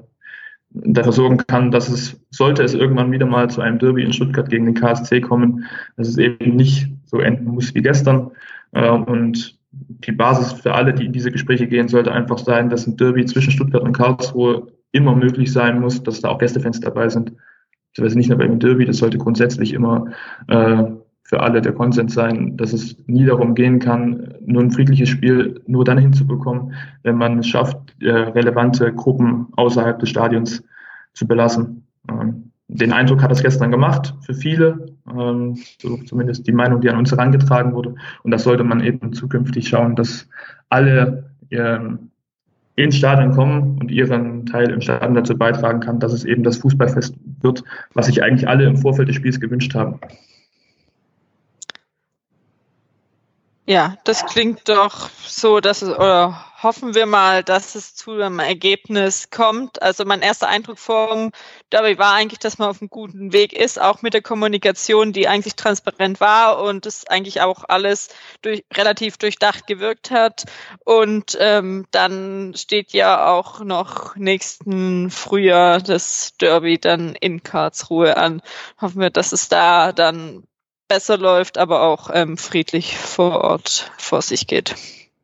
dafür sorgen kann, dass es, sollte es irgendwann wieder mal zu einem Derby in Stuttgart gegen den KSC kommen, dass es eben nicht so enden muss wie gestern. Äh, und die Basis für alle, die in diese Gespräche gehen, sollte einfach sein, dass ein Derby zwischen Stuttgart und Karlsruhe immer möglich sein muss, dass da auch Gästefans dabei sind. Das nicht nur beim Derby, das sollte grundsätzlich immer äh, für alle der Konsens sein, dass es nie darum gehen kann, nur ein friedliches Spiel nur dann hinzubekommen, wenn man es schafft, äh, relevante Gruppen außerhalb des Stadions zu belassen. Ähm, den Eindruck hat das gestern gemacht für viele, ähm, zumindest die Meinung, die an uns herangetragen wurde. Und das sollte man eben zukünftig schauen, dass alle ähm, ins Stadion kommen und ihren Teil im Stadion dazu beitragen kann, dass es eben das Fußballfest wird, was sich eigentlich alle im Vorfeld des Spiels gewünscht haben. Ja, das klingt doch so, dass es, oder hoffen wir mal, dass es zu einem Ergebnis kommt. Also mein erster Eindruck vom Derby war eigentlich, dass man auf einem guten Weg ist, auch mit der Kommunikation, die eigentlich transparent war und es eigentlich auch alles durch, relativ durchdacht gewirkt hat. Und ähm, dann steht ja auch noch nächsten Frühjahr das Derby dann in Karlsruhe an. Hoffen wir, dass es da dann besser läuft, aber auch ähm, friedlich vor Ort vor sich geht.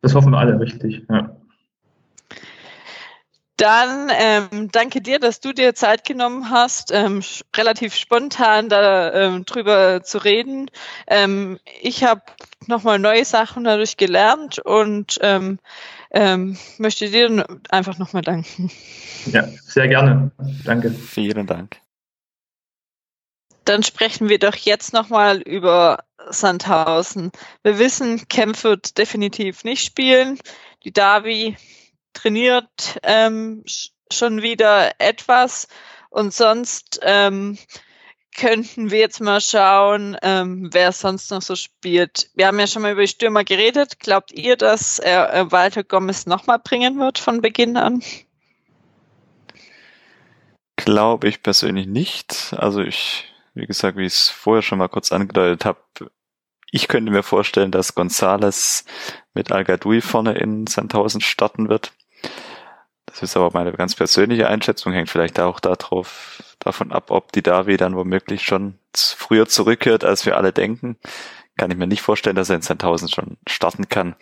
Das hoffen wir alle, richtig. Ja. Dann ähm, danke dir, dass du dir Zeit genommen hast, ähm, relativ spontan da ähm, drüber zu reden. Ähm, ich habe nochmal neue Sachen dadurch gelernt und ähm, ähm, möchte dir einfach nochmal danken. Ja, sehr gerne. Danke. Vielen Dank. Dann sprechen wir doch jetzt nochmal über Sandhausen. Wir wissen, Kempf wird definitiv nicht spielen. Die Davi trainiert ähm, schon wieder etwas und sonst ähm, könnten wir jetzt mal schauen, ähm, wer sonst noch so spielt. Wir haben ja schon mal über die Stürmer geredet. Glaubt ihr, dass er äh, Walter Gomez nochmal bringen wird von Beginn an? Glaube ich persönlich nicht. Also ich, wie gesagt, wie ich es vorher schon mal kurz angedeutet habe, ich könnte mir vorstellen, dass Gonzales mit Al vorne in Sandhausen starten wird. Das ist aber meine ganz persönliche Einschätzung, hängt vielleicht auch darauf, davon ab, ob die Davi dann womöglich schon früher zurückkehrt, als wir alle denken. Kann ich mir nicht vorstellen, dass er in Sandhausen schon starten kann.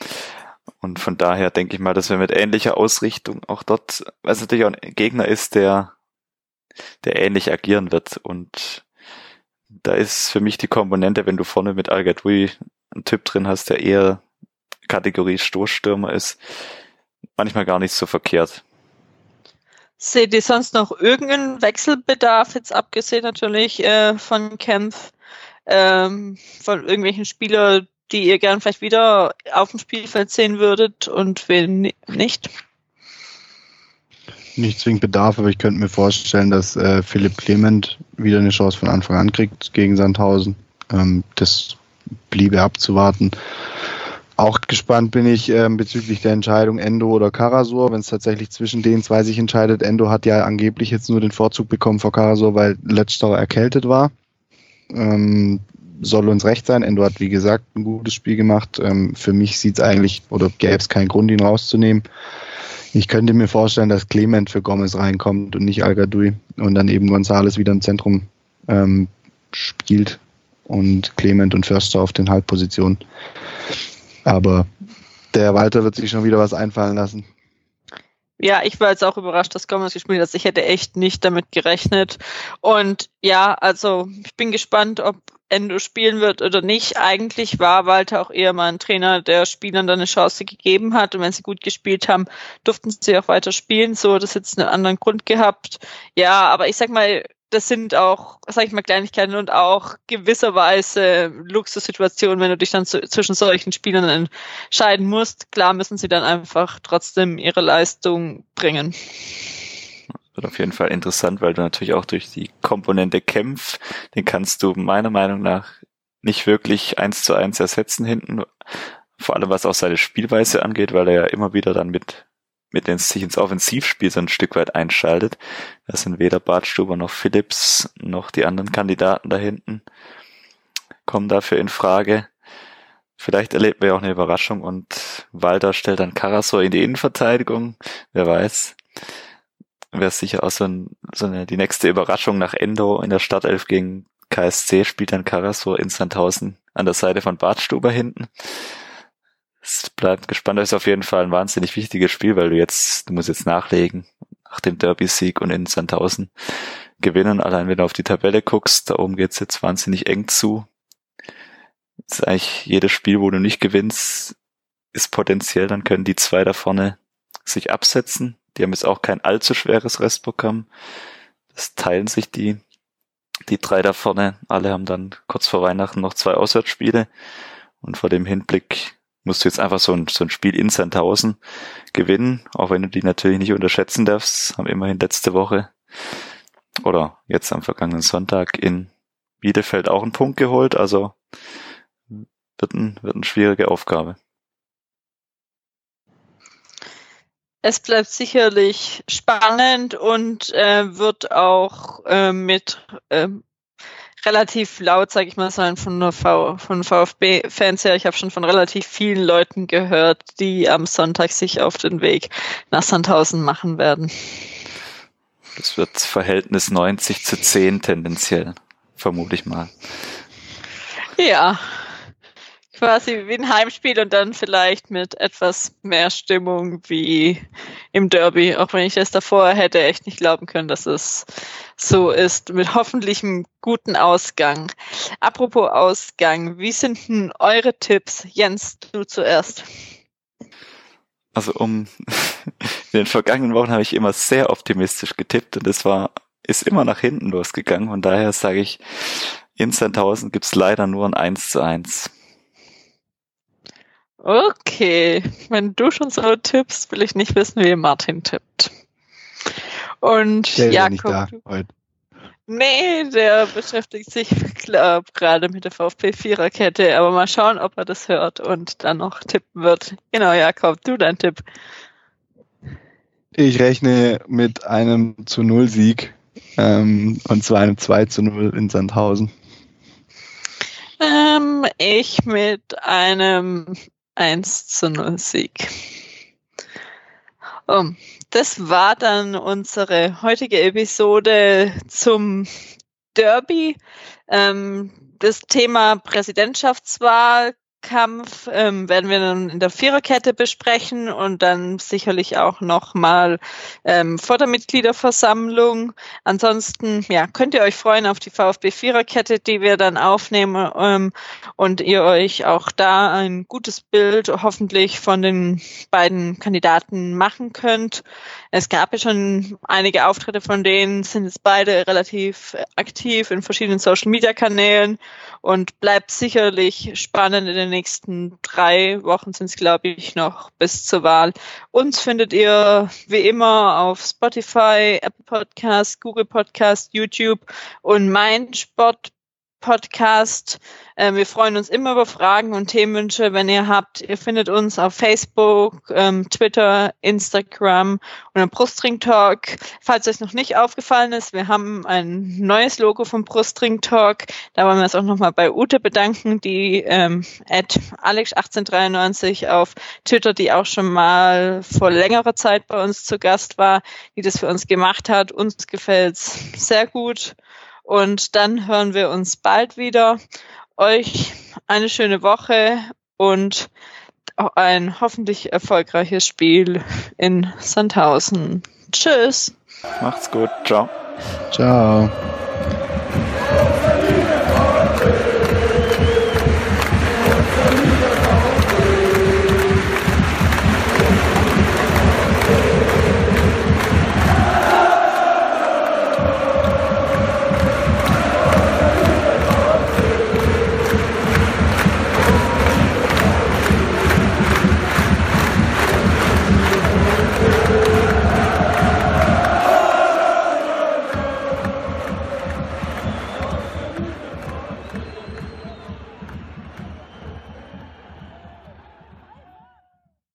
Und von daher denke ich mal, dass wir mit ähnlicher Ausrichtung auch dort, weil es natürlich auch ein Gegner ist, der, der ähnlich agieren wird. Und da ist für mich die Komponente, wenn du vorne mit Al einen Typ drin hast, der eher Kategorie Stoßstürmer ist, manchmal gar nicht so verkehrt. Seht ihr sonst noch irgendeinen Wechselbedarf, jetzt abgesehen natürlich äh, von Kempf, ähm, von irgendwelchen Spielern, die ihr gern vielleicht wieder auf dem Spielfeld sehen würdet und wen nicht? Nicht zwingend Bedarf, aber ich könnte mir vorstellen, dass äh, Philipp Clement wieder eine Chance von Anfang an kriegt gegen Sandhausen. Ähm, das bliebe abzuwarten. Auch gespannt bin ich ähm, bezüglich der Entscheidung Endo oder Karasor, wenn es tatsächlich zwischen den zwei sich entscheidet. Endo hat ja angeblich jetzt nur den Vorzug bekommen vor Karasor, weil letzterer erkältet war. Ähm, soll uns recht sein. Endo hat, wie gesagt, ein gutes Spiel gemacht. Ähm, für mich sieht es eigentlich, oder gäbe es keinen Grund, ihn rauszunehmen. Ich könnte mir vorstellen, dass Clement für Gomez reinkommt und nicht al und dann eben Gonzales wieder im Zentrum ähm, spielt und Clement und Förster auf den Halbpositionen. Aber der Walter wird sich schon wieder was einfallen lassen. Ja, ich war jetzt auch überrascht, dass Gomez gespielt hat. Ich hätte echt nicht damit gerechnet. Und ja, also ich bin gespannt, ob Endo spielen wird oder nicht. Eigentlich war Walter auch eher mal ein Trainer, der Spielern dann eine Chance gegeben hat. Und wenn sie gut gespielt haben, durften sie auch weiter spielen. So hat das jetzt einen anderen Grund gehabt. Ja, aber ich sag mal, das sind auch, sag ich mal, Kleinigkeiten und auch gewisserweise Luxussituationen, wenn du dich dann zu, zwischen solchen Spielern entscheiden musst. Klar müssen sie dann einfach trotzdem ihre Leistung bringen. Wird auf jeden Fall interessant, weil du natürlich auch durch die Komponente Kämpf, den kannst du meiner Meinung nach nicht wirklich eins zu eins ersetzen hinten. Vor allem was auch seine Spielweise angeht, weil er ja immer wieder dann mit mit dem sich ins Offensivspiel so ein Stück weit einschaltet. Das sind weder Bartstuber noch Phillips noch die anderen Kandidaten da hinten kommen dafür in Frage. Vielleicht erleben wir auch eine Überraschung und Walter stellt dann Karasor in die Innenverteidigung. Wer weiß. Wäre sicher auch so, ein, so eine, die nächste Überraschung nach Endo in der Startelf gegen KSC spielt dann Karasor in Sandhausen an der Seite von Bartstuber hinten es bleibt gespannt. Das ist auf jeden Fall ein wahnsinnig wichtiges Spiel, weil du jetzt, du musst jetzt nachlegen nach dem Derby-Sieg und in Sandhausen gewinnen. Allein wenn du auf die Tabelle guckst, da oben geht's jetzt wahnsinnig eng zu. Das ist eigentlich jedes Spiel, wo du nicht gewinnst, ist potenziell, dann können die zwei da vorne sich absetzen. Die haben jetzt auch kein allzu schweres Restprogramm. Das teilen sich die, die drei da vorne. Alle haben dann kurz vor Weihnachten noch zwei Auswärtsspiele. Und vor dem Hinblick musst du jetzt einfach so ein, so ein Spiel in Sandhausen gewinnen, auch wenn du die natürlich nicht unterschätzen darfst. Haben immerhin letzte Woche oder jetzt am vergangenen Sonntag in Bielefeld auch einen Punkt geholt. Also wird, ein, wird eine schwierige Aufgabe. Es bleibt sicherlich spannend und äh, wird auch äh, mit äh, relativ laut, sage ich mal, sein von, der v von VfB-Fans her. Ich habe schon von relativ vielen Leuten gehört, die am Sonntag sich auf den Weg nach Sandhausen machen werden. Das wird Verhältnis 90 zu 10 tendenziell, vermute ich mal. Ja, quasi wie ein Heimspiel und dann vielleicht mit etwas mehr Stimmung wie im Derby, auch wenn ich das davor hätte echt nicht glauben können, dass es so ist, mit hoffentlich einem guten Ausgang. Apropos Ausgang, wie sind denn eure Tipps? Jens, du zuerst. also um in den vergangenen Wochen habe ich immer sehr optimistisch getippt und es war ist immer nach hinten losgegangen. Und daher sage ich, in Sandhausen gibt's leider nur ein 1 zu 1. Okay, wenn du schon so tippst, will ich nicht wissen, wie Martin tippt. Und der Jakob. Nicht Nee, der beschäftigt sich glaub, gerade mit der VfB Viererkette, aber mal schauen, ob er das hört und dann noch tippen wird. Genau, Jakob, du dein Tipp. Ich rechne mit einem zu Null Sieg ähm, und zwar einem 2 zu 0 in Sandhausen. Ähm, ich mit einem 1 zu 0 Sieg. Oh, das war dann unsere heutige Episode zum Derby. Ähm, das Thema Präsidentschaftswahl Kampf ähm, werden wir dann in der Viererkette besprechen und dann sicherlich auch nochmal ähm, vor der Mitgliederversammlung. Ansonsten ja, könnt ihr euch freuen auf die VfB Viererkette, die wir dann aufnehmen ähm, und ihr euch auch da ein gutes Bild hoffentlich von den beiden Kandidaten machen könnt. Es gab ja schon einige Auftritte von denen, sind jetzt beide relativ aktiv in verschiedenen Social Media Kanälen und bleibt sicherlich spannend in den nächsten drei Wochen sind es, glaube ich, noch bis zur Wahl. Uns findet ihr wie immer auf Spotify, Apple Podcast, Google Podcast, YouTube und mein Sport Podcast. Ähm, wir freuen uns immer über Fragen und Themenwünsche, wenn ihr habt. Ihr findet uns auf Facebook, ähm, Twitter, Instagram und am Brustring Talk. Falls euch noch nicht aufgefallen ist, wir haben ein neues Logo vom Brustring Talk. Da wollen wir uns auch nochmal bei Ute bedanken, die ähm, at Alex1893 auf Twitter, die auch schon mal vor längerer Zeit bei uns zu Gast war, die das für uns gemacht hat. Uns gefällt's sehr gut. Und dann hören wir uns bald wieder. Euch eine schöne Woche und ein hoffentlich erfolgreiches Spiel in Sandhausen. Tschüss. Macht's gut. Ciao. Ciao.